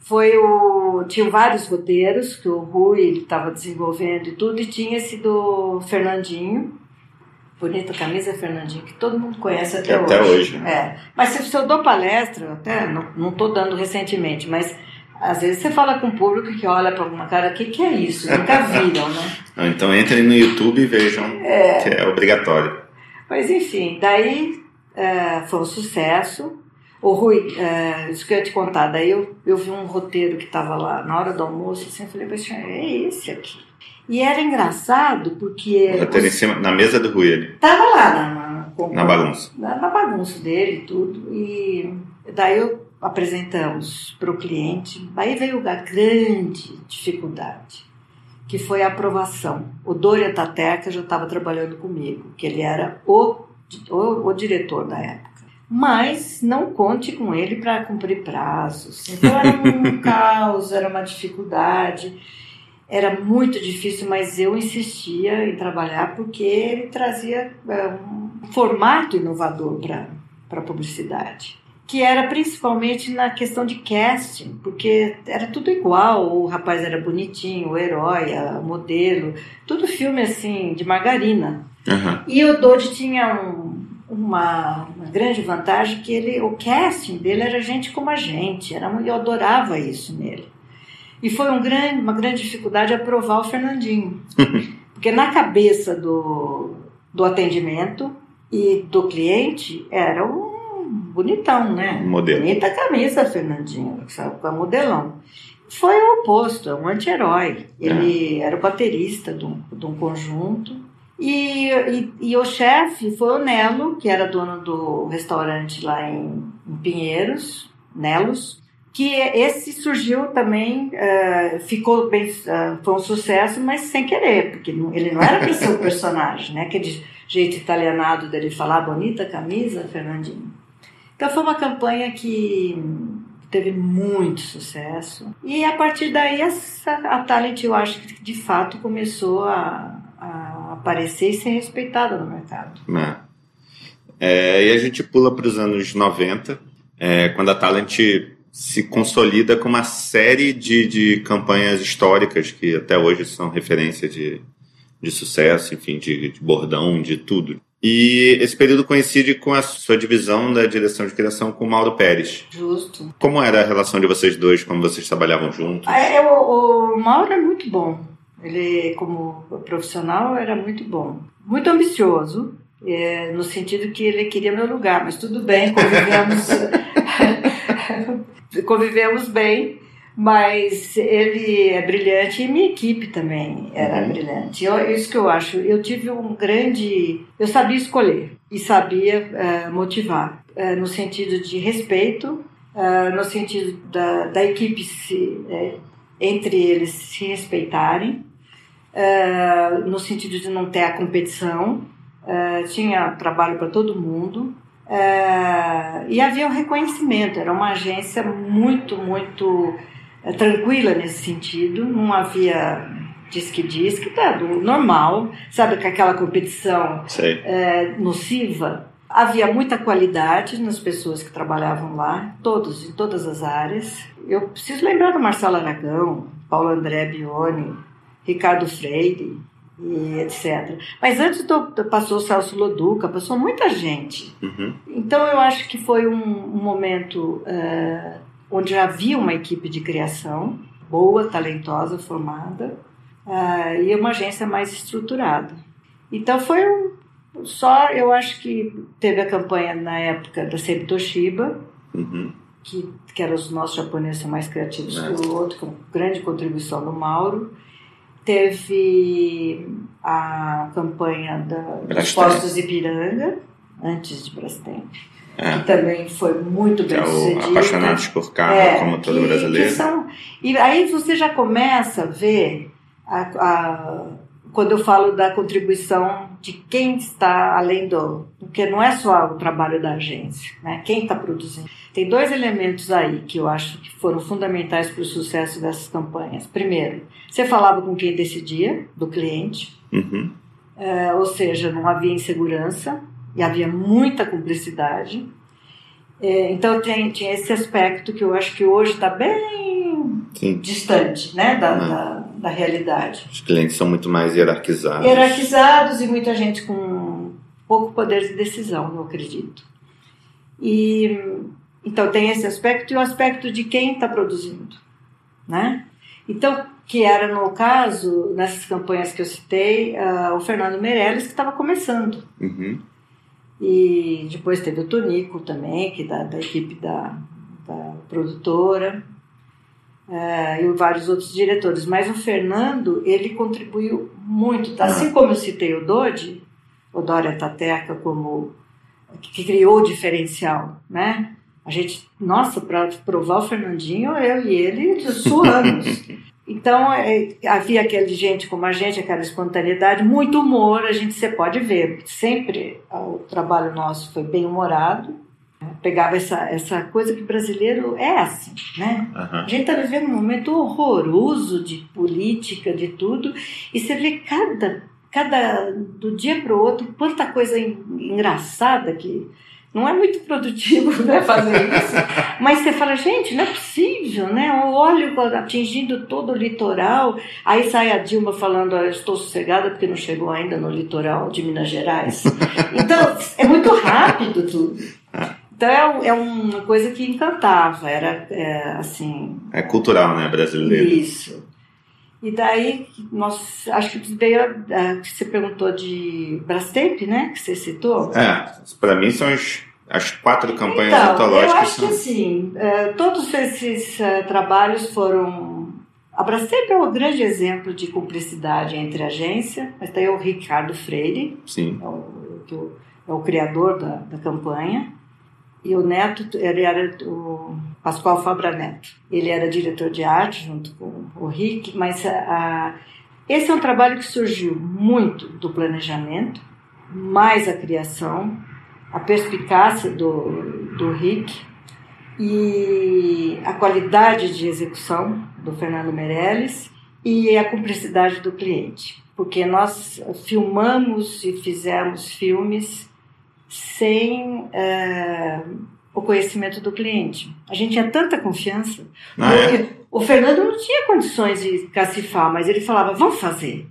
Foi o. Tinha vários roteiros que o Rui estava desenvolvendo e tudo, e tinha esse do Fernandinho, Bonita camisa, Fernandinho, que todo mundo conhece até, até hoje. hoje. É. Mas se, se eu dou palestra, até não estou dando recentemente, mas às vezes você fala com o público que olha para alguma cara, o que, que é isso? Nunca viram, né? então entrem no YouTube e vejam é. que é obrigatório. Mas enfim, daí é, foi um sucesso. O Rui, é, isso que eu ia te contar, daí eu, eu vi um roteiro que estava lá na hora do almoço, assim, eu falei, é esse aqui. E era engraçado porque. Até em cima, na mesa do Rui ali. Tava lá na, na, na bagunça. Na, na, bagunça dele tudo. E daí eu apresentamos para o cliente. Aí veio a grande dificuldade, que foi a aprovação. O Dorian Tateca já estava trabalhando comigo, que ele era o, o, o diretor da época mas não conte com ele para cumprir prazos. Então era um caos, era uma dificuldade. Era muito difícil, mas eu insistia em trabalhar porque ele trazia é, um formato inovador para a publicidade. Que era principalmente na questão de casting, porque era tudo igual. O rapaz era bonitinho, o herói, o modelo, tudo filme assim, de margarina. Uhum. E o Dodge tinha um, uma, uma, grande vantagem que ele, o casting dele era gente como a gente. Era, eu adorava isso nele. E foi um grande, uma grande dificuldade aprovar o Fernandinho. Porque na cabeça do, do atendimento e do cliente era um bonitão, né? Modelo. Bonita camisa, Fernandinho? Com a modelão. Foi o oposto, é um anti-herói. Ele é. era o baterista de um, de um conjunto. E, e, e, o chefe foi o Nelo, que era dono do restaurante lá em, em Pinheiros, Nelos que esse surgiu também, uh, ficou bem, uh, foi um sucesso, mas sem querer, porque ele não era para ser o personagem, né? Aquele jeito italianado dele falar, bonita camisa, Fernandinho. Então foi uma campanha que teve muito sucesso. E a partir daí essa, a Talent, eu acho que de fato começou a, a aparecer e ser respeitada no mercado. É. É, e a gente pula para os anos 90, é, quando a Talent se consolida com uma série de, de campanhas históricas que até hoje são referência de, de sucesso, enfim, de, de bordão, de tudo. E esse período coincide com a sua divisão da direção de criação com o Mauro Pérez. Justo. Como era a relação de vocês dois, como vocês trabalhavam juntos? É, é o, o Mauro é muito bom. Ele, como profissional, era muito bom. Muito ambicioso, é, no sentido que ele queria meu lugar, mas tudo bem, convivemos convivemos bem, mas ele é brilhante e minha equipe também era uhum. brilhante. Eu, isso que eu acho. Eu tive um grande. Eu sabia escolher e sabia uh, motivar, uh, no sentido de respeito, uh, no sentido da, da equipe se, entre eles se respeitarem, no sentido de não ter a competição. tinha trabalho para todo mundo. É, e havia um reconhecimento, era uma agência muito, muito é, tranquila nesse sentido, não havia disque disque, tá, do normal, sabe, com aquela competição é, nociva. Havia muita qualidade nas pessoas que trabalhavam lá, todos, em todas as áreas. Eu preciso lembrar do Marcelo Aragão, Paulo André Bione, Ricardo Freire, e etc. Mas antes do, passou o Celso Loduca, passou muita gente. Uhum. Então eu acho que foi um, um momento uh, onde havia uma equipe de criação boa, talentosa, formada, uh, e uma agência mais estruturada. Então foi um, só, eu acho que teve a campanha na época da Sebi Toshiba, uhum. que, que eram os nossos japoneses mais criativos que o outro, com grande contribuição do Mauro. Teve a campanha da, dos postos Ipiranga, antes de Brastemp, é. que também foi muito bem é sucedida. Apaixonados por carro, é, como todo que, brasileiro. Que são, e aí você já começa a ver, a, a, quando eu falo da contribuição de quem está além do. Porque não é só o trabalho da agência, né? quem está produzindo. Tem dois elementos aí que eu acho que foram fundamentais para o sucesso dessas campanhas. Primeiro, você falava com quem decidia, do cliente, uhum. é, ou seja, não havia insegurança e havia muita cumplicidade. É, então tem, tinha esse aspecto que eu acho que hoje está bem Sim. distante né, da, uhum. da, da, realidade. Os clientes são muito mais hierarquizados. Hierarquizados e muita gente com pouco poder de decisão, eu acredito. E então tem esse aspecto e o aspecto de quem está produzindo, né? Então, que era no caso, nessas campanhas que eu citei, uh, o Fernando Meirelles, que estava começando. Uhum. E depois teve o Tonico também, que da, da equipe da, da produtora, uh, e vários outros diretores. Mas o Fernando, ele contribuiu muito, tá? assim como eu citei o Dodi, o Dória Tateca como que criou o diferencial, né? A gente, nossa, para provar o Fernandinho, eu e ele suamos. Então, é, havia aquele gente como a gente, aquela espontaneidade, muito humor, a gente você pode ver. Sempre o trabalho nosso foi bem humorado. Pegava essa, essa coisa que brasileiro é assim, né? Uhum. A gente está vivendo um momento horroroso de política, de tudo, e você vê cada, cada do dia para o outro, quanta coisa engraçada que não é muito produtivo né, fazer isso. Mas você fala, gente, não é possível, né? O óleo atingindo todo o litoral. Aí sai a Dilma falando, ah, eu estou sossegada porque não chegou ainda no litoral de Minas Gerais. Então, é muito rápido tudo. Então é, é uma coisa que encantava, era é, assim. É cultural, né, brasileiro? Isso. E daí, nós, acho que veio, uh, você perguntou de Brastemp, né, que você citou. É, para mim são as, as quatro campanhas então, antológicas. Eu acho são... que assim, uh, todos esses uh, trabalhos foram... A Brastemp é um grande exemplo de cumplicidade entre agência, mas daí é o Ricardo Freire, Sim. É, o, é o criador da, da campanha, e o Neto, ele era o Pascoal Fabra Neto. Ele era diretor de arte junto com o Rick, mas a, a, esse é um trabalho que surgiu muito do planejamento, mais a criação, a perspicácia do, do Rick e a qualidade de execução do Fernando Meirelles e a cumplicidade do cliente. Porque nós filmamos e fizemos filmes sem é, o conhecimento do cliente. A gente tinha tanta confiança. Ah, é? O Fernando não tinha condições de cacifar, mas ele falava, vamos fazer.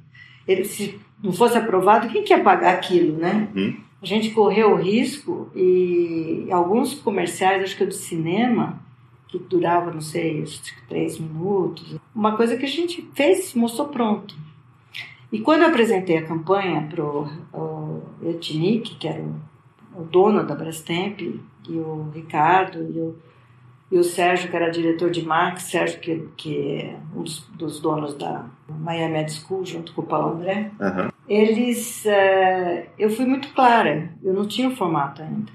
Ele, se não fosse aprovado, quem quer pagar aquilo, né? Uhum. A gente correu o risco e alguns comerciais, acho que o de cinema, que durava, não sei, três minutos, uma coisa que a gente fez, mostrou pronto. E quando eu apresentei a campanha para o Etnic, que era o o dono da Brastemp, e o Ricardo, e o, e o Sérgio, que era diretor de marketing, Sérgio, que, que é um dos, dos donos da Miami Ed School, junto com o Paulo André, uhum. eles. Uh, eu fui muito clara, eu não tinha o formato ainda.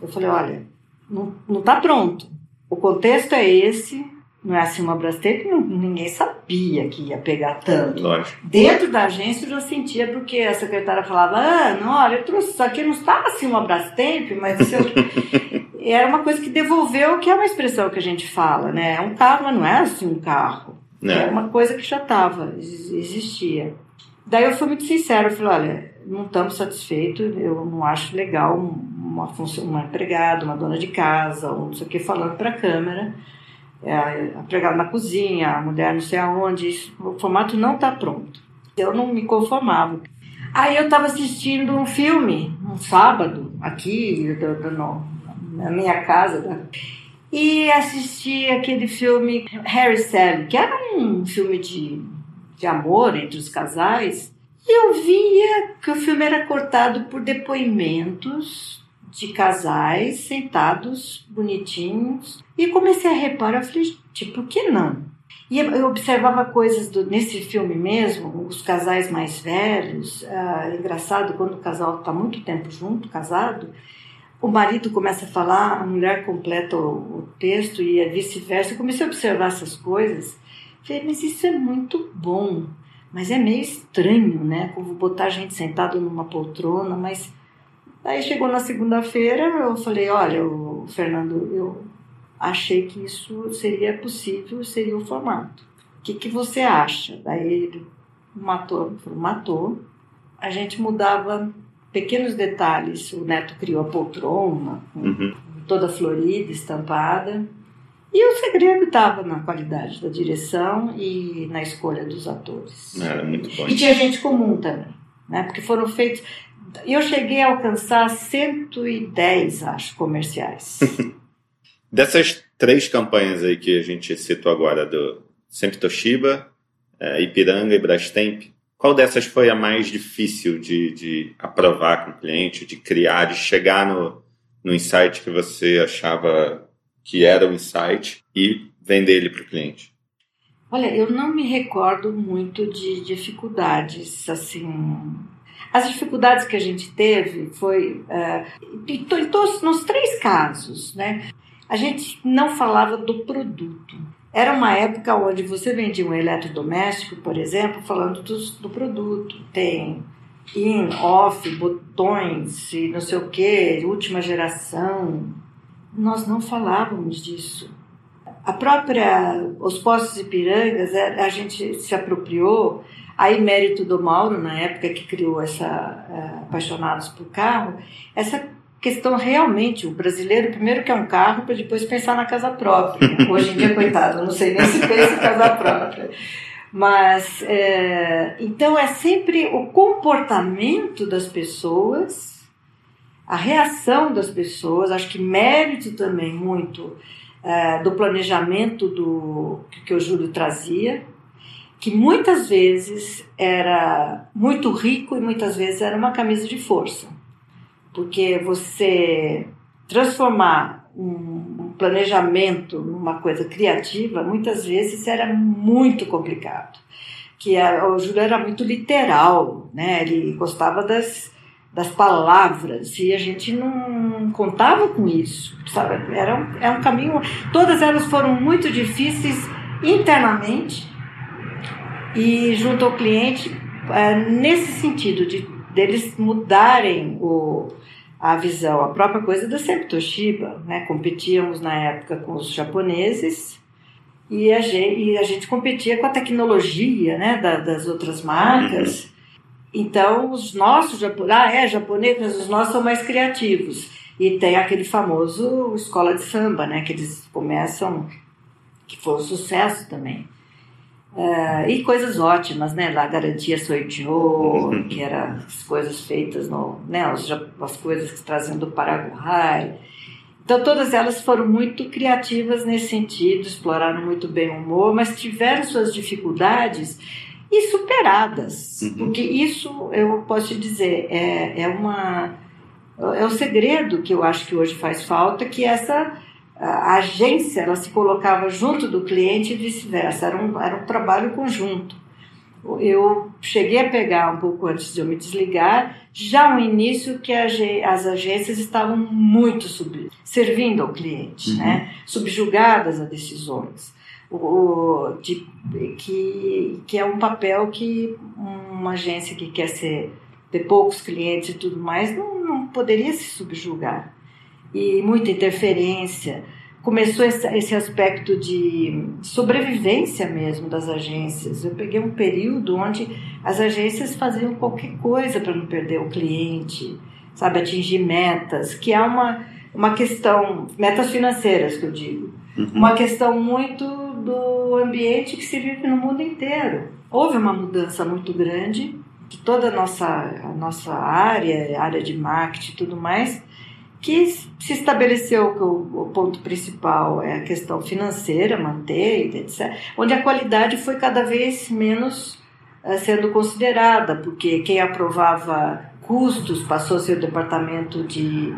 Eu falei: olha, não está pronto. O contexto é esse, não é assim uma Brastemp, ninguém sabia que ia pegar tanto. Lógico. Dentro da agência eu já sentia, porque a secretária falava, ah, não, olha, eu trouxe isso aqui, não estava assim uma Brastemp, mas isso era uma coisa que devolveu, que é uma expressão que a gente fala, né? É um carro, mas não é assim um carro. É. Era uma coisa que já estava, existia. Daí eu fui muito sincera, eu falei, olha, não estamos satisfeitos, eu não acho legal uma, uma empregada, uma dona de casa, ou não sei o que, falando para a câmera, é, a empregada na cozinha, a mulher não sei aonde, isso, o formato não está pronto. Eu não me conformava. Aí eu estava assistindo um filme, um sábado, aqui, do, do, no, na minha casa, e assisti aquele filme Harry Sally, que era um filme de, de amor entre os casais. E eu via que o filme era cortado por depoimentos de casais sentados, bonitinhos. E comecei a reparar, eu falei, tipo, por que não? E eu observava coisas do, nesse filme mesmo, os casais mais velhos. Ah, engraçado, quando o casal está muito tempo junto, casado, o marido começa a falar, a mulher completa o, o texto e vice-versa. Eu comecei a observar essas coisas. Falei, mas isso é muito bom, mas é meio estranho, né? Como botar gente sentado numa poltrona, mas. Aí chegou na segunda-feira, eu falei, olha, o Fernando, eu achei que isso seria possível, seria o formato. O que, que você acha? Daí ele matou, matou. A gente mudava pequenos detalhes. O Neto criou a poltrona, uhum. toda florida, estampada. E o segredo estava na qualidade da direção e na escolha dos atores. Era muito bom. E tinha gente comum também, né? Porque foram feitos. Eu cheguei a alcançar 110, acho, comerciais. Dessas três campanhas aí que a gente citou agora, do Sempre Toshiba, é, Ipiranga e Brastemp, qual dessas foi a mais difícil de, de aprovar com o cliente, de criar, de chegar no, no insight que você achava que era o insight e vender ele para o cliente? Olha, eu não me recordo muito de dificuldades, assim, as dificuldades que a gente teve foi uh, em, todos, nos três casos, né? a gente não falava do produto. Era uma época onde você vendia um eletrodoméstico, por exemplo, falando do, do produto. Tem in, off, botões e não sei o que, última geração. Nós não falávamos disso. A própria, os postos Ipirangas, é, a gente se apropriou, aí mérito do Mauro, na época que criou essa uh, Apaixonados por Carro, essa questão realmente, o brasileiro primeiro quer um carro para depois pensar na casa própria. Hoje em dia, coitado, não sei nem se pensa em casa própria. Mas, é, então é sempre o comportamento das pessoas, a reação das pessoas, acho que mérito também muito é, do planejamento do que o Júlio trazia, que muitas vezes era muito rico e muitas vezes era uma camisa de força porque você transformar um planejamento numa coisa criativa, muitas vezes era muito complicado. Que a, o Júlio era muito literal, né? Ele gostava das, das palavras e a gente não contava com isso, sabe? Era um, é um caminho. Todas elas foram muito difíceis internamente e junto ao cliente é, nesse sentido de deles mudarem o, a visão, a própria coisa da sempre Toshiba, né? Competíamos na época com os japoneses e a gente, e a gente competia com a tecnologia, né? Da, das outras marcas. Então, os nossos japoneses, ah, é japonês, mas os nossos são mais criativos. E tem aquele famoso escola de samba, né? Que eles começam, que foi um sucesso também. Uh, e coisas ótimas, né? La Garantia uhum. que eram as coisas feitas, no, né? As, as coisas que traziam do Paraguai. Então, todas elas foram muito criativas nesse sentido, exploraram muito bem o humor, mas tiveram suas dificuldades e superadas. Uhum. Porque isso, eu posso te dizer, é, é uma. É o segredo que eu acho que hoje faz falta, que essa a agência ela se colocava junto do cliente e vice-versa, era um, era um trabalho conjunto. Eu cheguei a pegar um pouco antes de eu me desligar, já um início que as agências estavam muito sub, servindo ao cliente, uhum. né? subjugadas a decisões. O, de, que, que é um papel que uma agência que quer ser, ter poucos clientes e tudo mais não, não poderia se subjugar e muita interferência. começou esse, aspecto de sobrevivência mesmo das agências. Eu peguei um período onde as agências faziam qualquer coisa para não perder o cliente, sabe, atingir metas, que é uma, uma questão, metas financeiras que eu digo, uhum. uma questão muito do ambiente que se vive no mundo inteiro. Houve uma mudança muito grande de toda a nossa, a nossa área, área de marketing e tudo mais, que se estabeleceu que o, o, ponto principal é a questão financeira, manter, etc., onde a qualidade foi cada vez menos uh, sendo considerada, porque quem aprovava custos passou a ser o departamento de,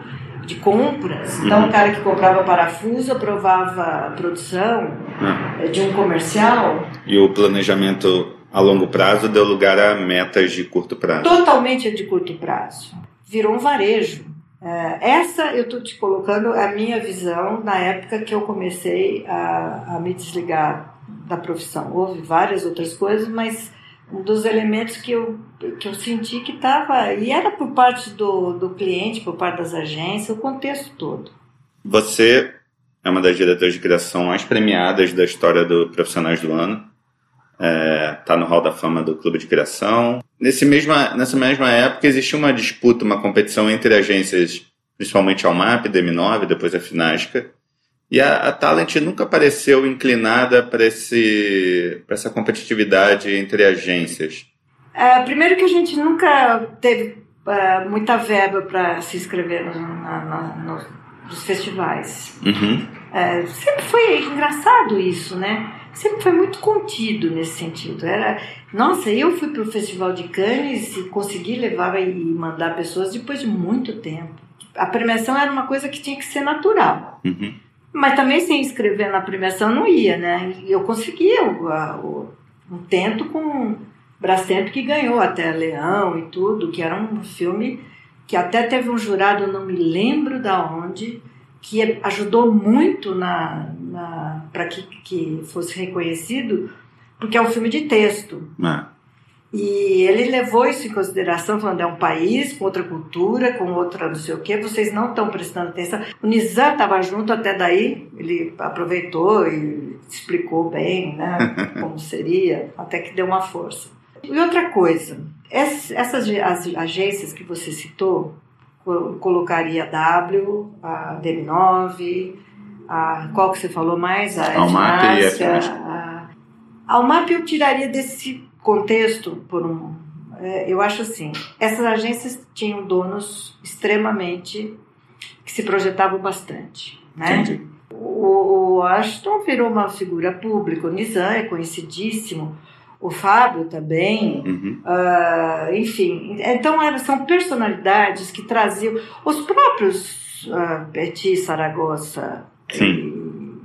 de compras. Então, uhum. o cara que comprava parafuso aprovava a produção uhum. de um comercial. E o planejamento a longo prazo deu lugar a metas de curto prazo. Totalmente de curto prazo. Virou um varejo. É, essa eu estou te colocando a minha visão na época que eu comecei a, a me desligar da profissão. Houve várias outras coisas, mas um dos elementos que eu, que eu senti que estava. E era por parte do, do cliente, por parte das agências, o contexto todo. Você é uma das diretoras de criação mais premiadas da história do Profissionais do Ano. Está é, no Hall da Fama do Clube de Criação. Nesse mesma, nessa mesma época existia uma disputa, uma competição entre agências, principalmente a Almap, DM9, depois a Finasca, e a, a Talent nunca pareceu inclinada para essa competitividade entre agências. É, primeiro que a gente nunca teve uh, muita verba para se inscrever no, na, na, nos festivais. Uhum. É, sempre foi engraçado isso, né? sempre foi muito contido nesse sentido. Era, nossa, eu fui para o Festival de Cannes e consegui levar e mandar pessoas depois de muito tempo. A premiação era uma coisa que tinha que ser natural. Uhum. Mas também sem inscrever na premiação não ia, né? E eu conseguia o, o, um tento com Brastemp que ganhou até Leão e tudo, que era um filme que até teve um jurado, não me lembro da onde, que ajudou muito na, na para que, que fosse reconhecido, porque é um filme de texto. É. E ele levou isso em consideração, falando é um país com outra cultura, com outra não sei o quê, vocês não estão prestando atenção. O Nizam estava junto até daí, ele aproveitou e explicou bem né, como seria, até que deu uma força. E outra coisa, essas agências que você citou, colocaria W, a DM9, a, qual que você falou mais? A Almap e a, a Almap eu tiraria desse contexto por um... É, eu acho assim, essas agências tinham donos extremamente que se projetavam bastante, né? Entendi. O, o Ashton virou uma figura pública, o Nizam é conhecidíssimo, o Fábio também, uhum. uh, enfim. Então são personalidades que traziam os próprios uh, Betty Saragossa e,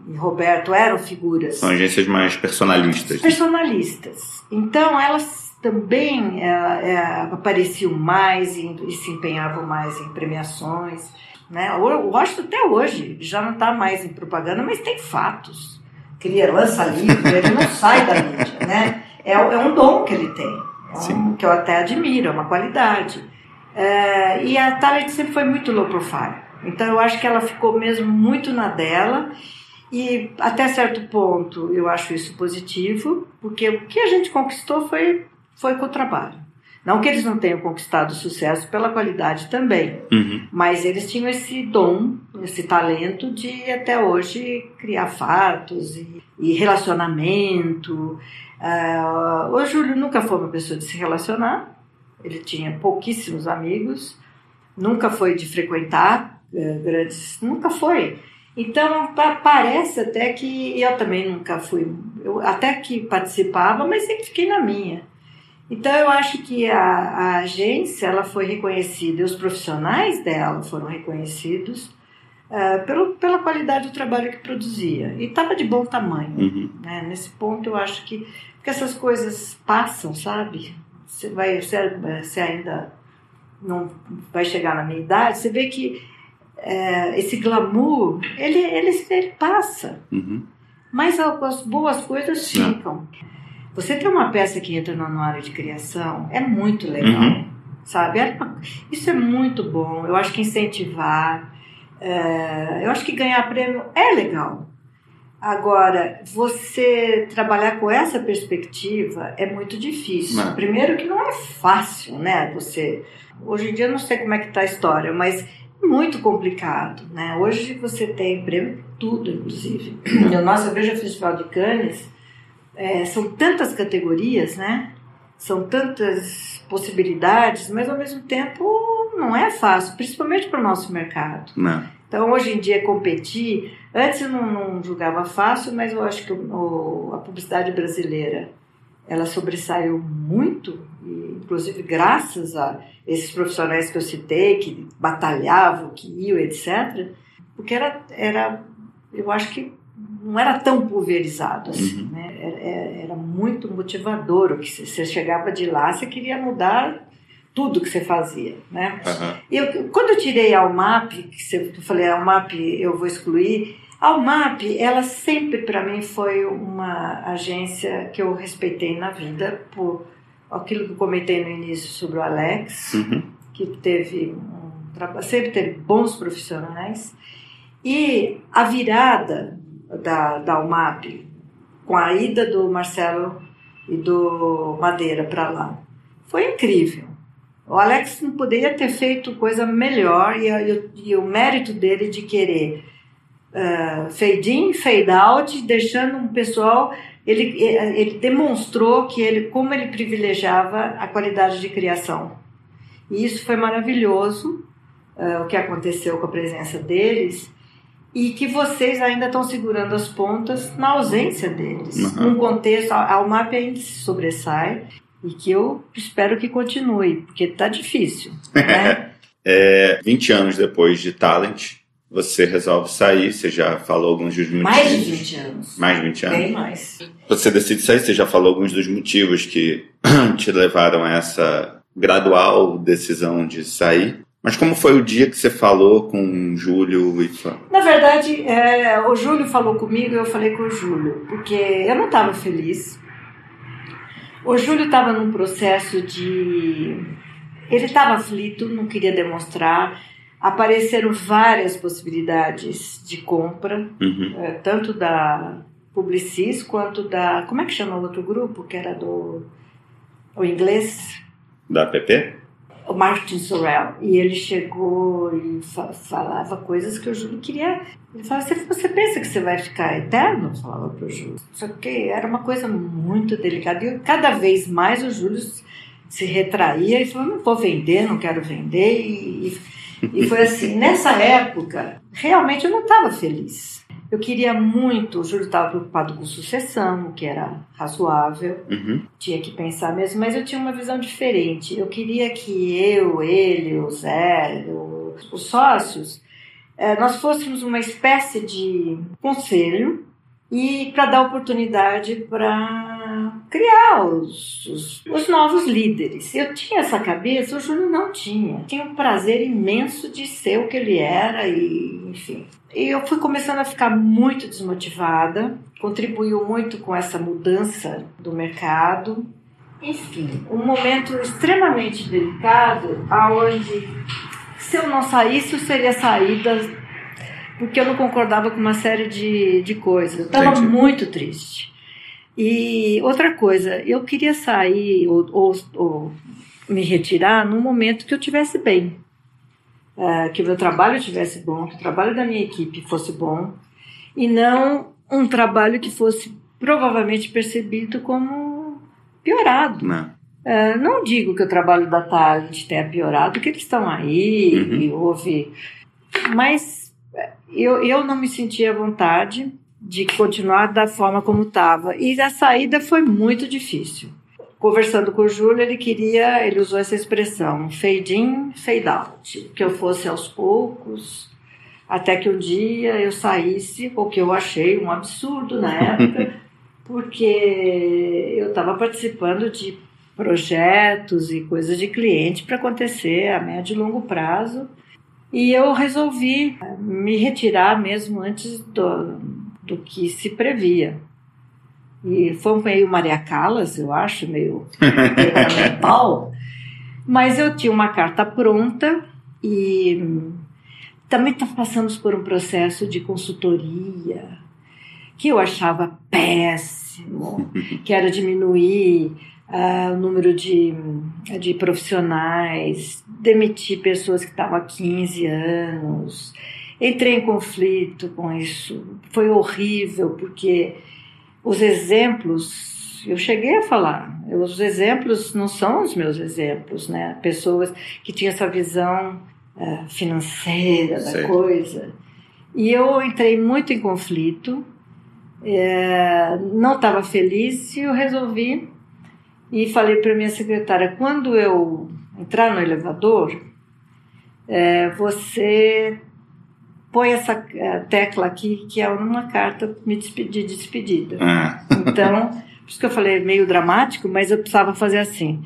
e, Roberto eram figuras. São agências mais personalistas. Personalistas. Então elas também é, apareciam mais e, e, se empenhavam mais em premiações. Né? O Washington até hoje já não está mais em propaganda, mas tem fatos. Cria, lança livro, ele não sai da mídia, né? É, é um dom que ele tem, é um, que eu até admiro, é uma qualidade. É, e a Thalia sempre foi muito low profile, então eu acho que ela ficou mesmo muito na dela. E até certo ponto eu acho isso positivo, porque o que a gente conquistou foi, foi com o trabalho. Não que eles não tenham conquistado sucesso pela qualidade também, uhum. mas eles tinham esse dom, esse talento de até hoje criar fatos e, e relacionamento. Uh, o Júlio nunca foi uma pessoa de se relacionar, ele tinha pouquíssimos amigos, nunca foi de frequentar uh, grandes. nunca foi. Então parece até que eu também nunca fui, eu até que participava, mas sempre fiquei na minha. Então eu acho que a, a agência ela foi reconhecida, e os profissionais dela foram reconhecidos uh, pelo, pela qualidade do trabalho que produzia. E estava de bom tamanho. Uhum. Né? Nesse ponto, eu acho que, que essas coisas passam, sabe? Você, vai, você, você ainda não vai chegar na minha idade, você vê que é, esse glamour, ele, ele, ele passa. Uhum. Mas as boas coisas ficam. Você ter uma peça que entra no anuário de criação é muito legal, uhum. sabe? É isso é muito bom. Eu acho que incentivar, É, eu acho que ganhar prêmio é legal. Agora, você trabalhar com essa perspectiva é muito difícil. Não. Primeiro que não é fácil, né? Você hoje em dia eu não sei como é que está a história, mas muito complicado, né? Hoje você tem prêmio tudo, inclusive. Eu, nossa, eu vejo o Festival de Cannes, é, são tantas categorias, né? São tantas possibilidades, mas ao mesmo tempo não é fácil, principalmente para o nosso mercado. Não. Então, hoje em dia, competir. Antes eu não, não julgava fácil, mas eu acho que o, a publicidade brasileira ela sobressaiu muito, inclusive graças a esses profissionais que eu citei, que batalhavam, que iam, etc. Porque era, era eu acho que não era tão pulverizado assim, Uhum. né? Era, era muito motivador. O que você chegava de lá, você queria mudar tudo que você fazia, né? Aham. Eu, quando eu tirei a Almap, que você- eu falei, a Almap eu vou excluir, a Almap, ela sempre para mim foi uma agência que eu respeitei na vida, por aquilo que eu comentei no início sobre o Alex, Uhum. que teve um, sempre teve bons profissionais, e a virada da, da Almap, com a ida do Marcelo e do Madeira para lá, foi incrível. O Alex não poderia ter feito coisa melhor e, e- e o mérito dele de querer uh, fade in, fade out, deixando um pessoal. Ele, ele demonstrou que ele, como ele privilegiava a qualidade de criação. E isso foi maravilhoso, uh, o que aconteceu com a presença deles, e que vocês ainda estão segurando as pontas na ausência deles. Uhum. Num contexto, a a UMAP ainda se sobressai, e que eu espero que continue, porque está difícil. Né? É, 20 anos depois de Talent, você resolve sair, você já falou alguns dos motivos. mais de 20 anos. Mais de 20 anos. Bem mais. Você decide sair, você já falou alguns dos motivos que te levaram a essa gradual decisão de sair. Mas como foi o dia que você falou com o Júlio e fa- Na verdade, é, o Júlio falou comigo e eu falei com o Júlio, porque eu não estava feliz. O Júlio estava num processo de. Ele estava aflito, não queria demonstrar. Apareceram várias possibilidades de compra, Uhum. é, tanto da Publicis quanto da. Como é que chama o outro grupo? Que era do. O inglês? da PP? O Martin Sorrell. E ele chegou e fa falava coisas que o Júlio queria. Ele falava: você, você pensa que você vai ficar eterno? Falava para o Júlio. Só que era uma coisa muito delicada. E cada vez mais o Júlio se retraía e falou: não vou vender, não quero vender. E, e foi assim. Nessa época, realmente eu não estava feliz. Eu queria muito, o Júlio estava preocupado com sucessão, o que era razoável Uhum. tinha que pensar mesmo, mas eu tinha uma visão diferente. Eu queria que eu, ele, o Zé, o- os sócios, eh, nós fôssemos uma espécie de conselho e para dar oportunidade para criar os, os, os novos líderes. Eu tinha essa cabeça, o Júlio não tinha. Tinha um prazer imenso de ser o que ele era e, enfim. E eu fui começando a ficar muito desmotivada, contribuiu muito com essa mudança do mercado. Enfim, um momento extremamente delicado, aonde se eu não saísse, eu seria saída porque eu não concordava com uma série de, de coisas. Eu estava muito triste. E outra coisa, eu queria sair ou, ou, ou me retirar num momento que eu tivesse bem. É, que o meu trabalho estivesse bom, que o trabalho da minha equipe fosse bom, e não um trabalho que fosse provavelmente percebido como piorado. Não. É, não digo que o trabalho da Talent tenha piorado, porque eles estão aí Uhum. e houve. Mas eu, eu não me sentia à vontade de continuar da forma como estava. E a saída foi muito difícil. Conversando com o Júlio, ele queria, ele usou essa expressão, fade in, fade out, que eu fosse aos poucos, até que um dia eu saísse, o que eu achei um absurdo na época, porque eu estava participando de projetos e coisas de cliente para acontecer a médio e longo prazo. E eu resolvi eh, me retirar mesmo antes do, do que se previa. E foi meio Maria Callas, eu acho, meio temperamental. Mas eu tinha uma carta pronta e também passamos por um processo de consultoria que eu achava péssimo, que era diminuir uh, o número de, de profissionais, demitir pessoas que estavam há 15 anos. Entrei em conflito com isso. Foi horrível, porque os exemplos, eu cheguei a falar, os exemplos não são os meus exemplos, né? Pessoas que tinham essa visão uh, financeira da coisa. E eu entrei muito em conflito, é, não estava feliz e eu resolvi e falei para minha secretária: quando eu entrar no elevador, é, você põe essa é, tecla aqui, que é uma carta de despedida. Ah. Então, por isso que eu falei meio dramático, mas eu precisava fazer assim.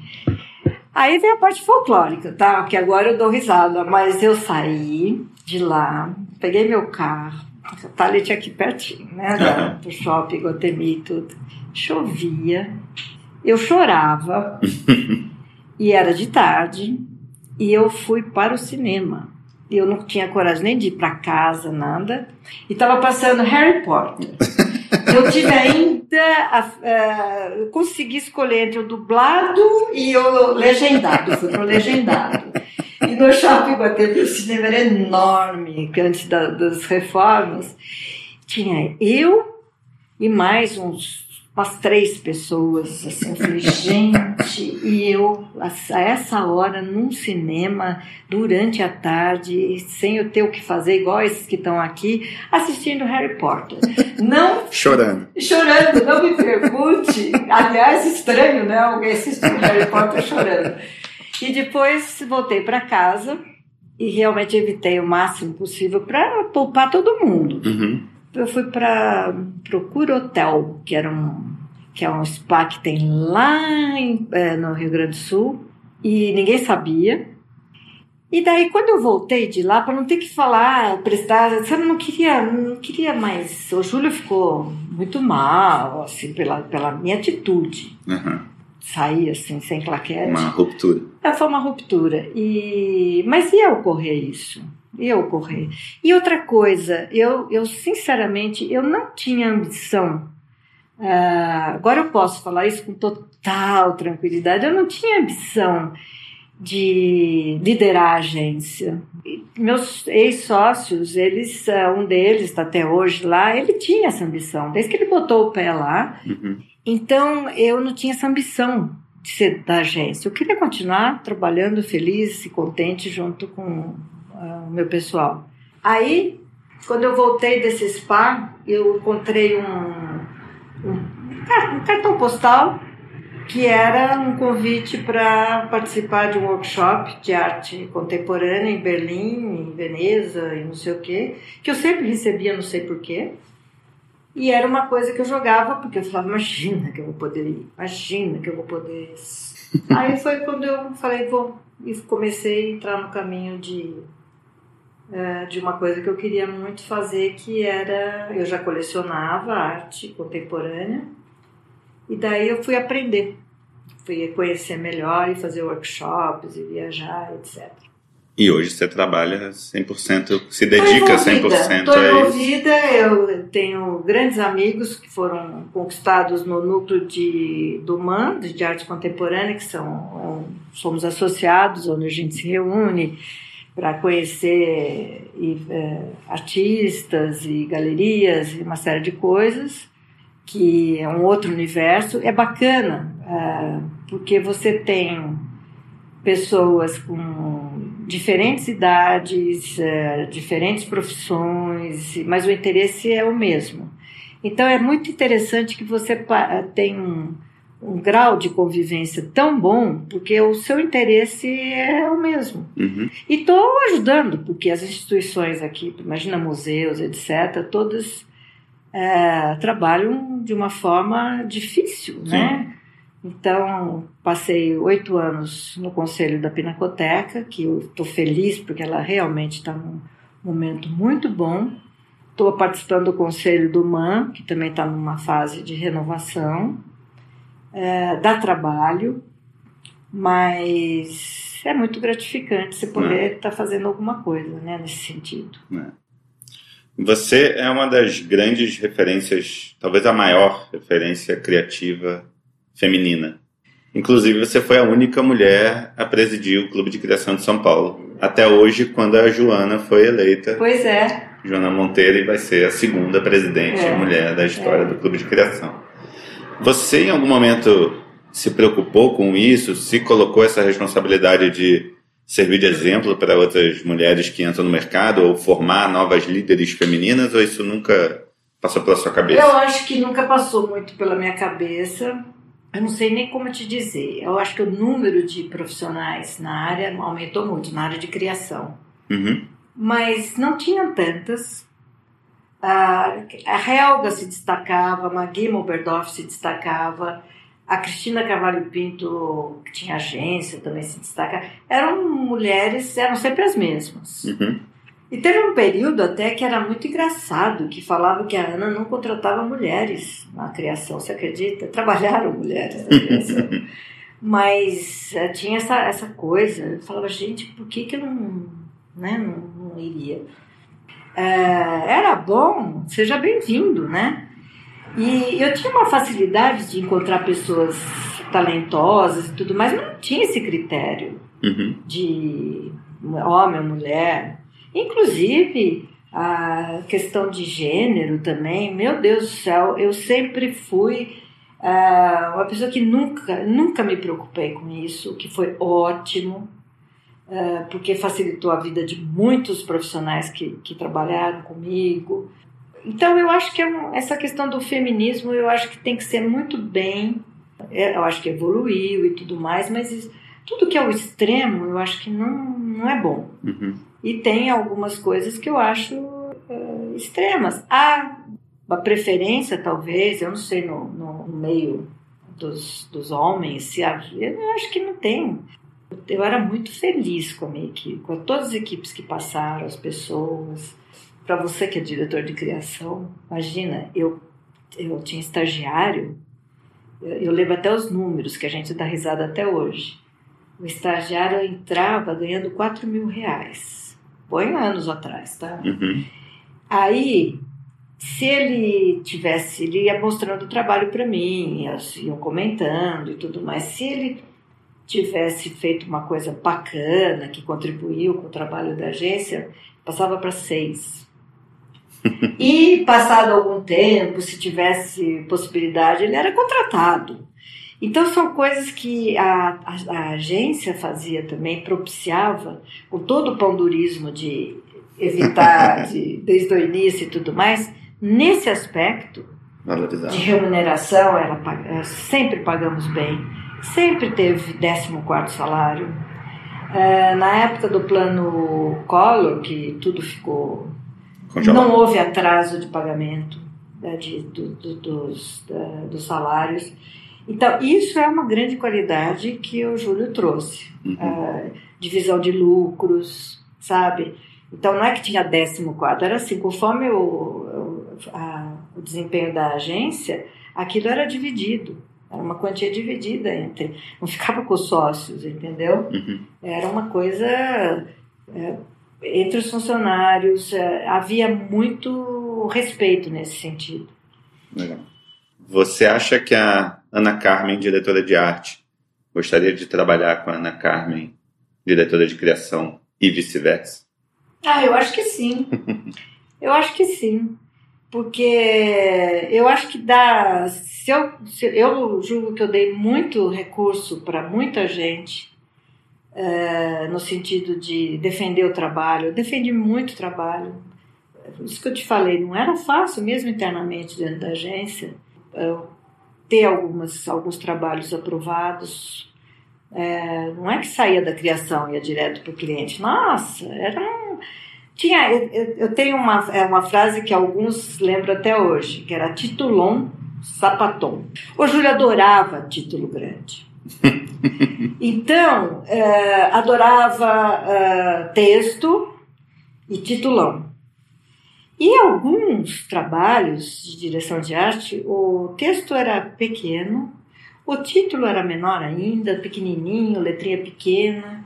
Aí vem a parte folclórica, tá? Que agora eu dou risada, mas eu saí de lá, peguei meu carro, a Thalia tinha aqui pertinho, né? Do shopping, Guatemi e tudo. Chovia, eu chorava, e era de tarde, e eu fui para o cinema eu não tinha coragem nem de ir para casa, nada. E estava passando Harry Potter. Eu tive ainda, a, a, eu consegui escolher entre o dublado e o legendado. Fui para o legendado. E no shopping Guatemi o cinema era enorme, antes da, das reformas. Tinha eu e mais uns umas três pessoas, assim, eu falei, gente, e eu, a essa hora, num cinema, durante a tarde, sem eu ter o que fazer, igual esses que estão aqui, assistindo Harry Potter. Não... Chorando. Chorando, não me pergunte. Aliás, estranho, né, alguém assistindo Harry Potter chorando. E depois voltei para casa e realmente evitei o máximo possível para poupar todo mundo. Uhum eu fui para o Cura Hotel, que era um que é um spa que tem lá em, é, no Rio Grande do Sul e ninguém sabia. E daí quando eu voltei de lá para não ter que falar, prestar, sabe, não queria, não queria mais. O Júlio ficou muito mal, assim, pela, pela minha atitude. Uhum. Sair assim sem claquete. Uma ruptura. É, foi uma ruptura. E mas ia ocorrer isso ia ocorrer. E outra coisa, eu, eu sinceramente, eu não tinha ambição, uh, agora eu posso falar isso com total tranquilidade, eu não tinha ambição de liderar a agência. Meus ex-sócios, eles, uh, um deles está até hoje lá, ele tinha essa ambição, desde que ele botou o pé lá. Uhum. Então, eu não tinha essa ambição de ser da agência. Eu queria continuar trabalhando feliz e contente junto com o meu pessoal. Aí, quando eu voltei desse spa, eu encontrei um, um, um cartão postal que era um convite para participar de um workshop de arte contemporânea em Berlim, em Veneza e não sei o quê, que eu sempre recebia, não sei porquê. E era uma coisa que eu jogava, porque eu falava, imagina que eu vou poder ir, imagina que eu vou poder. Aí foi quando eu falei, vou, e comecei a entrar no caminho de é, de uma coisa que eu queria muito fazer, que era eu já colecionava arte contemporânea e daí eu fui aprender, fui conhecer melhor e fazer workshops e viajar, etc. E hoje você trabalha 100%, se dedica 100% Estou envolvida, eu tenho grandes amigos que foram conquistados no núcleo de, do MAN, de arte contemporânea, que são, somos associados, onde a gente se reúne, para conhecer e, é, artistas e galerias e uma série de coisas, que é um outro universo. É bacana, é, porque você tem pessoas com diferentes idades, é, diferentes profissões, mas o interesse é o mesmo. Então é muito interessante que você tem um um grau de convivência tão bom, porque o seu interesse é o mesmo. Uhum. E estou ajudando, porque as instituições aqui, imagina museus, etc., todas é, trabalham de uma forma difícil, Sim. né? Então, passei oito anos no conselho da Pinacoteca, que eu estou feliz porque ela realmente está num momento muito bom. Estou participando do conselho do MAN, que também está numa fase de renovação é, dá trabalho, mas é muito gratificante você poder estar tá fazendo alguma coisa né, nesse sentido. É. Você é uma das grandes referências, talvez a maior referência criativa feminina. Inclusive, você foi a única mulher a presidir o Clube de Criação de São Paulo. Até hoje, quando a Joana foi eleita. Pois é. Joana Monteiro vai ser a segunda presidente é. mulher da história é. do Clube de Criação. Você, em algum momento, se preocupou com isso? Se colocou essa responsabilidade de servir de exemplo para outras mulheres que entram no mercado ou formar novas líderes femininas? Ou isso nunca passou pela sua cabeça? Eu acho que nunca passou muito pela minha cabeça. Eu não sei nem como te dizer. Eu acho que o número de profissionais na área aumentou muito, na área de criação. Uhum. Mas não tinham tantas. A, Helga se destacava, a Magui Moberdorf se destacava, a Cristina Carvalho Pinto, que tinha agência, também se destacava. Eram mulheres, eram sempre as mesmas. Uhum. E teve um período até que era muito engraçado, que falava que a Ana não contratava mulheres na criação, você acredita? Trabalharam mulheres na criação. Mas uh, tinha essa, essa coisa, eu falava, gente, por que, que eu não, né, não, não iria? Uh, era bom, seja bem-vindo, né? E eu tinha uma facilidade de encontrar pessoas talentosas e tudo mais, mas não tinha esse critério uhum. de homem ou mulher. Inclusive, a questão de gênero também, meu Deus do céu, eu sempre fui uh, uma pessoa que nunca, nunca me preocupei com isso, que foi ótimo, porque facilitou a vida de muitos profissionais que, que trabalharam comigo. Então, eu acho que é essa questão do feminismo, eu acho que tem que ser muito bem, é, eu acho que evoluiu e tudo mais, mas tudo que é o extremo, eu acho que não, não é bom. Uhum. E tem algumas coisas que eu acho uh, extremas. Há uma preferência, talvez, eu não sei, no, no meio dos, dos homens, se havia, eu acho que não tem. Eu era muito feliz com a minha equipe, com todas as equipes que passaram, as pessoas. Para você que é diretor de criação, imagina, eu, eu tinha estagiário, eu, eu lembro até os números que a gente dá risada até hoje. O estagiário entrava ganhando 4 mil reais Põe anos atrás, tá? Uhum. Aí, se ele tivesse, ele ia mostrando o trabalho para mim, iam comentando e tudo mais. Se ele tivesse feito uma coisa bacana, que contribuiu com o trabalho da agência, passava para seis. e passado algum tempo, se tivesse possibilidade, ele era contratado. Então, são coisas que a, a, a agência fazia também, propiciava, com todo o pandurismo de evitar de, desde o início e tudo mais, nesse aspecto de remuneração, ela, sempre pagamos bem, sempre teve 14 salário. É, na época do plano Collor, que tudo ficou. Congelado. Não houve atraso de pagamento né, de, do, do, dos, da, dos salários. Então, isso é uma grande qualidade que o Júlio trouxe. Uhum. Uh, divisão de lucros, sabe? Então, não é que tinha décimo quarto, era assim, conforme o, o, a, o desempenho da agência, aquilo era dividido. Era uma quantia dividida entre. Não ficava com os sócios, entendeu? Uhum. Era uma coisa. É, entre os funcionários, é, havia muito respeito nesse sentido. Legal. Você acha que a Ana Carmen, diretora de arte, gostaria de trabalhar com a Ana Carmen, diretora de criação, e vice-versa? Ah, eu acho que sim. eu acho que sim. Porque eu acho que dá. Se eu, se eu julgo que eu dei muito recurso para muita gente, é, no sentido de defender o trabalho. Eu defendi muito trabalho. Isso que eu te falei, não era fácil mesmo internamente dentro da agência ter algumas, alguns trabalhos aprovados. É, não é que saía da criação e ia direto para o cliente. Nossa, era um, tinha, eu, eu, tenho uma, é uma frase que alguns lembram até hoje, que era titulon sapatom. O Júlio adorava título grande. então, é, adorava é, texto e titulão. E alguns trabalhos de direção de arte, o texto era pequeno, o título era menor ainda, pequenininho, letrinha pequena,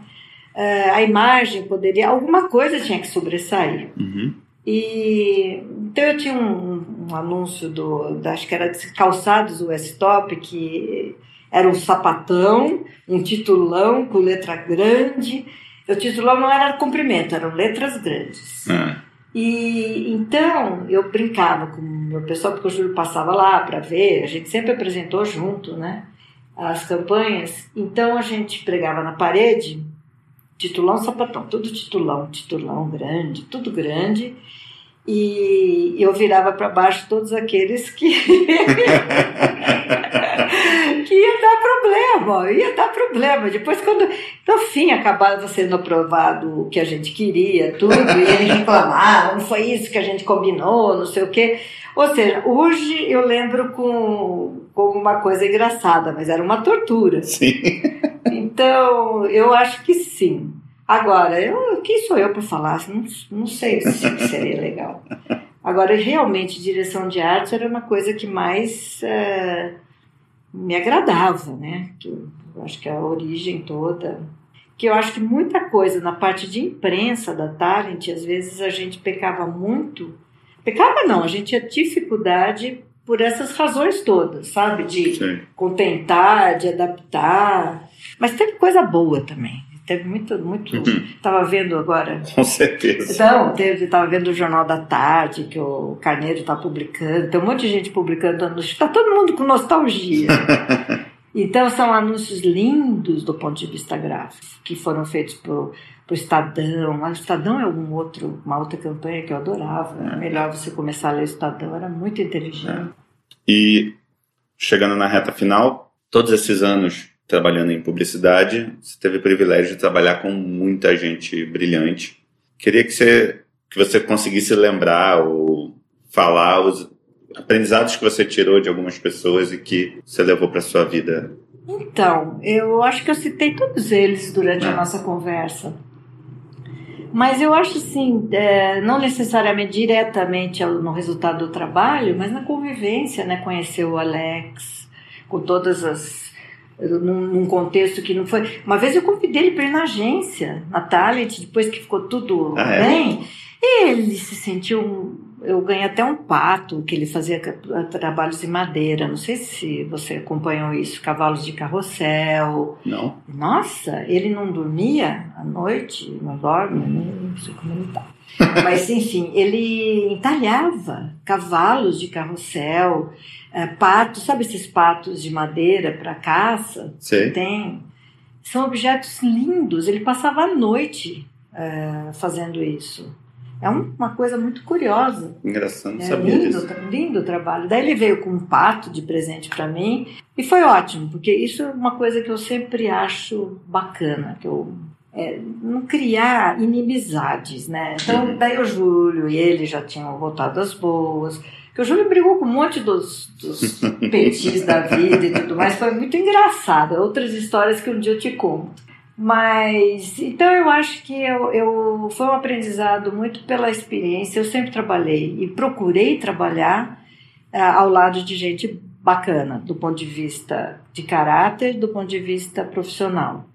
uh, a imagem poderia, alguma coisa tinha que sobressair. Uhum. E então eu tinha um, um anúncio do, da, acho que era de calçados o Top que era um sapatão, um titulão com letra grande. O titulão não era comprimento, eram letras grandes. Ah. E então eu brincava com o meu pessoal, porque o Júlio passava lá para ver, a gente sempre apresentou junto, né? As campanhas. Então a gente pregava na parede, titulão, sapatão, tudo titulão, titulão grande, tudo grande. E eu virava para baixo todos aqueles que. que ia dar problema, ia dar problema. Depois, quando no fim acabava sendo aprovado o que a gente queria, tudo, e ele reclamava, não foi isso que a gente combinou, não sei o quê. Ou seja, hoje eu lembro com, com uma coisa engraçada, mas era uma tortura. Sim. Então, eu acho que sim. Agora, eu, quem sou eu para falar? Não, não sei se seria legal. Agora, realmente, direção de arte era uma coisa que mais. Uh, me agradava, né? Que eu, acho que a origem toda. Que eu acho que muita coisa na parte de imprensa da Talent, às vezes a gente pecava muito. Pecava não, a gente tinha dificuldade por essas razões todas, sabe? De Sim. contentar, de adaptar. Mas teve coisa boa também. Teve muito, muito. Estava vendo agora. Com certeza. Então, teve, estava vendo o Jornal da Tarde, que o Carneiro está publicando. Tem um monte de gente publicando anúncios. Está todo mundo com nostalgia. então, são anúncios lindos do ponto de vista gráfico, que foram feitos por o Estadão. O Estadão é um outro, uma outra campanha que eu adorava. É. Melhor você começar a ler o Estadão, era muito inteligente. É. E chegando na reta final, todos esses anos trabalhando em publicidade, você teve o privilégio de trabalhar com muita gente brilhante. Queria que você, que você conseguisse lembrar ou falar os aprendizados que você tirou de algumas pessoas e que você levou para sua vida. Então, eu acho que eu citei todos eles durante a nossa conversa. Mas eu acho assim, é, não necessariamente diretamente no resultado do trabalho, mas na convivência, né? Conhecer o Alex, com todas as num, contexto que não foi. Uma vez eu convidei ele para ir na agência, na Talent, depois que ficou tudo ah, é? bem. É? Ele se sentiu. Eu ganhei até um pato que ele fazia trabalhos em madeira. Não sei se você acompanhou isso, cavalos de carrossel. Não. Nossa, ele não dormia à noite, não dorme, não sei como ele tá. Mas enfim, ele entalhava cavalos de carrossel é, patos, sabe esses patos de madeira para caça? Sim. Tem. São objetos lindos. Ele passava a noite é, fazendo isso. É uma coisa muito curiosa. Engraçado, não é sabia lindo, disso. Lindo o trabalho. Daí ele veio com um pato de presente para mim e foi ótimo, porque isso é uma coisa que eu sempre acho bacana, que eu é, não criar inimizades, né? Então, uhum. daí o Júlio e ele já tinham voltado às boas. Que o Júlio brigou com um monte dos, dos petis da vida e tudo mais. Foi muito engraçado. Outras histórias que um dia eu te conto. Mas, então eu acho que eu, eu, foi um aprendizado muito pela experiência. Eu sempre trabalhei e procurei trabalhar uh, ao lado de gente bacana, do ponto de vista de caráter, do ponto de vista profissional.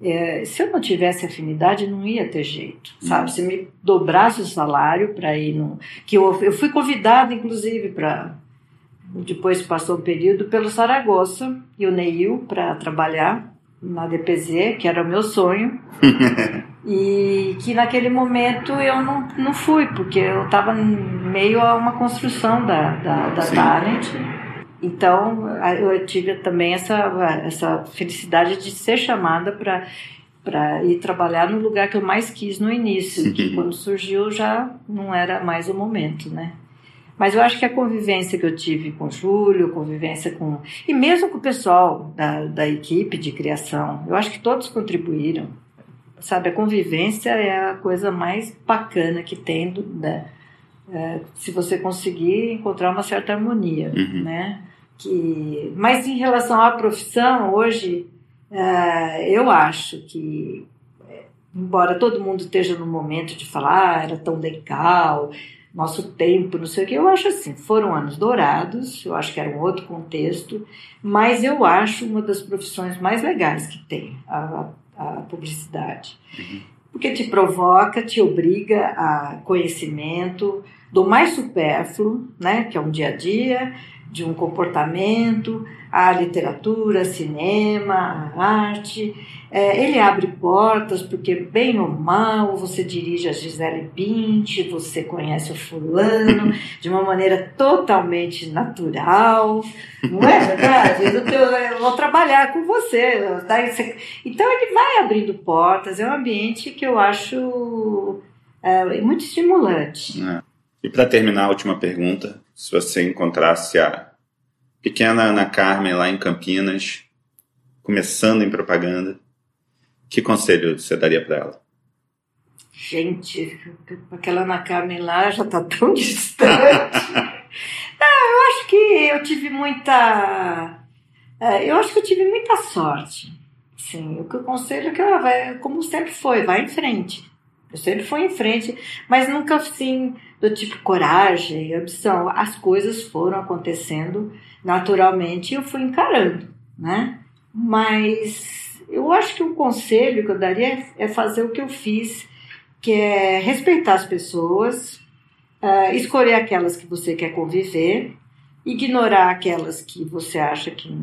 É, se eu não tivesse afinidade, não ia ter jeito, sabe? Uhum. Se me dobrasse o salário para ir no. Que eu, eu fui convidada, inclusive, para. Depois passou um período pelo Saragossa e o Neil para trabalhar na DPZ, que era o meu sonho. e que naquele momento eu não, não fui, porque eu estava meio a uma construção da, da, da Talent. Então, eu tive também essa, essa felicidade de ser chamada para para ir trabalhar no lugar que eu mais quis no início, que quando surgiu já não era mais o momento, né? Mas eu acho que a convivência que eu tive com o Júlio, convivência com. e mesmo com o pessoal da, da equipe de criação, eu acho que todos contribuíram. Sabe, a convivência é a coisa mais bacana que tem, né? É, se você conseguir encontrar uma certa harmonia, uhum. né? que mas em relação à profissão hoje é, eu acho que é, embora todo mundo esteja no momento de falar ah, era tão legal nosso tempo não sei o que eu acho assim foram anos dourados eu acho que era um outro contexto mas eu acho uma das profissões mais legais que tem a, a publicidade. Uhum. Porque te provoca, te obriga a conhecimento do mais supérfluo, né, que é um dia a dia, de um comportamento, a literatura, cinema, a arte. É, ele abre portas, porque bem ou mal você dirige a Gisele Bint, você conhece o fulano de uma maneira totalmente natural, não é verdade? Eu vou trabalhar com você. Então ele vai abrindo portas, é um ambiente que eu acho é, muito estimulante. É. E para terminar, a última pergunta: se você encontrasse a pequena Ana Carmen lá em Campinas, começando em propaganda, que conselho você daria para ela? Gente, aquela Ana Carmen lá já está tão distante. Não, eu acho que eu tive muita. É, eu acho que eu tive muita sorte. Sim, o que eu conselho é que ela vai, como sempre foi, vai em frente. Eu sempre fui em frente, mas nunca assim, do tipo coragem, ambição. As coisas foram acontecendo naturalmente e eu fui encarando, né? Mas eu acho que o um conselho que eu daria é fazer o que eu fiz, que é respeitar as pessoas, uh, escolher aquelas que você quer conviver, ignorar aquelas que você acha que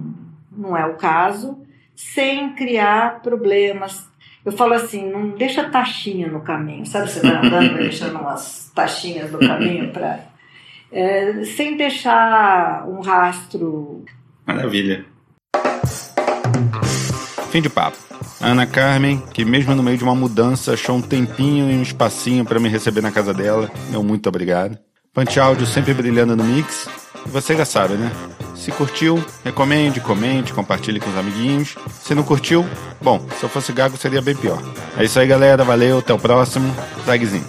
não é o caso, sem criar problemas, eu falo assim, não deixa taxinha no caminho, sabe? Você vai andando deixando umas taxinhas no caminho para. É, sem deixar um rastro. Maravilha. Fim de papo. Ana Carmen, que mesmo no meio de uma mudança achou um tempinho e um espacinho para me receber na casa dela. Meu muito obrigado. Punch Áudio sempre brilhando no mix. Você já sabe, né? Se curtiu, recomende, comente, compartilhe com os amiguinhos. Se não curtiu, bom, se eu fosse gago seria bem pior. É isso aí, galera. Valeu, até o próximo. Zagzinho.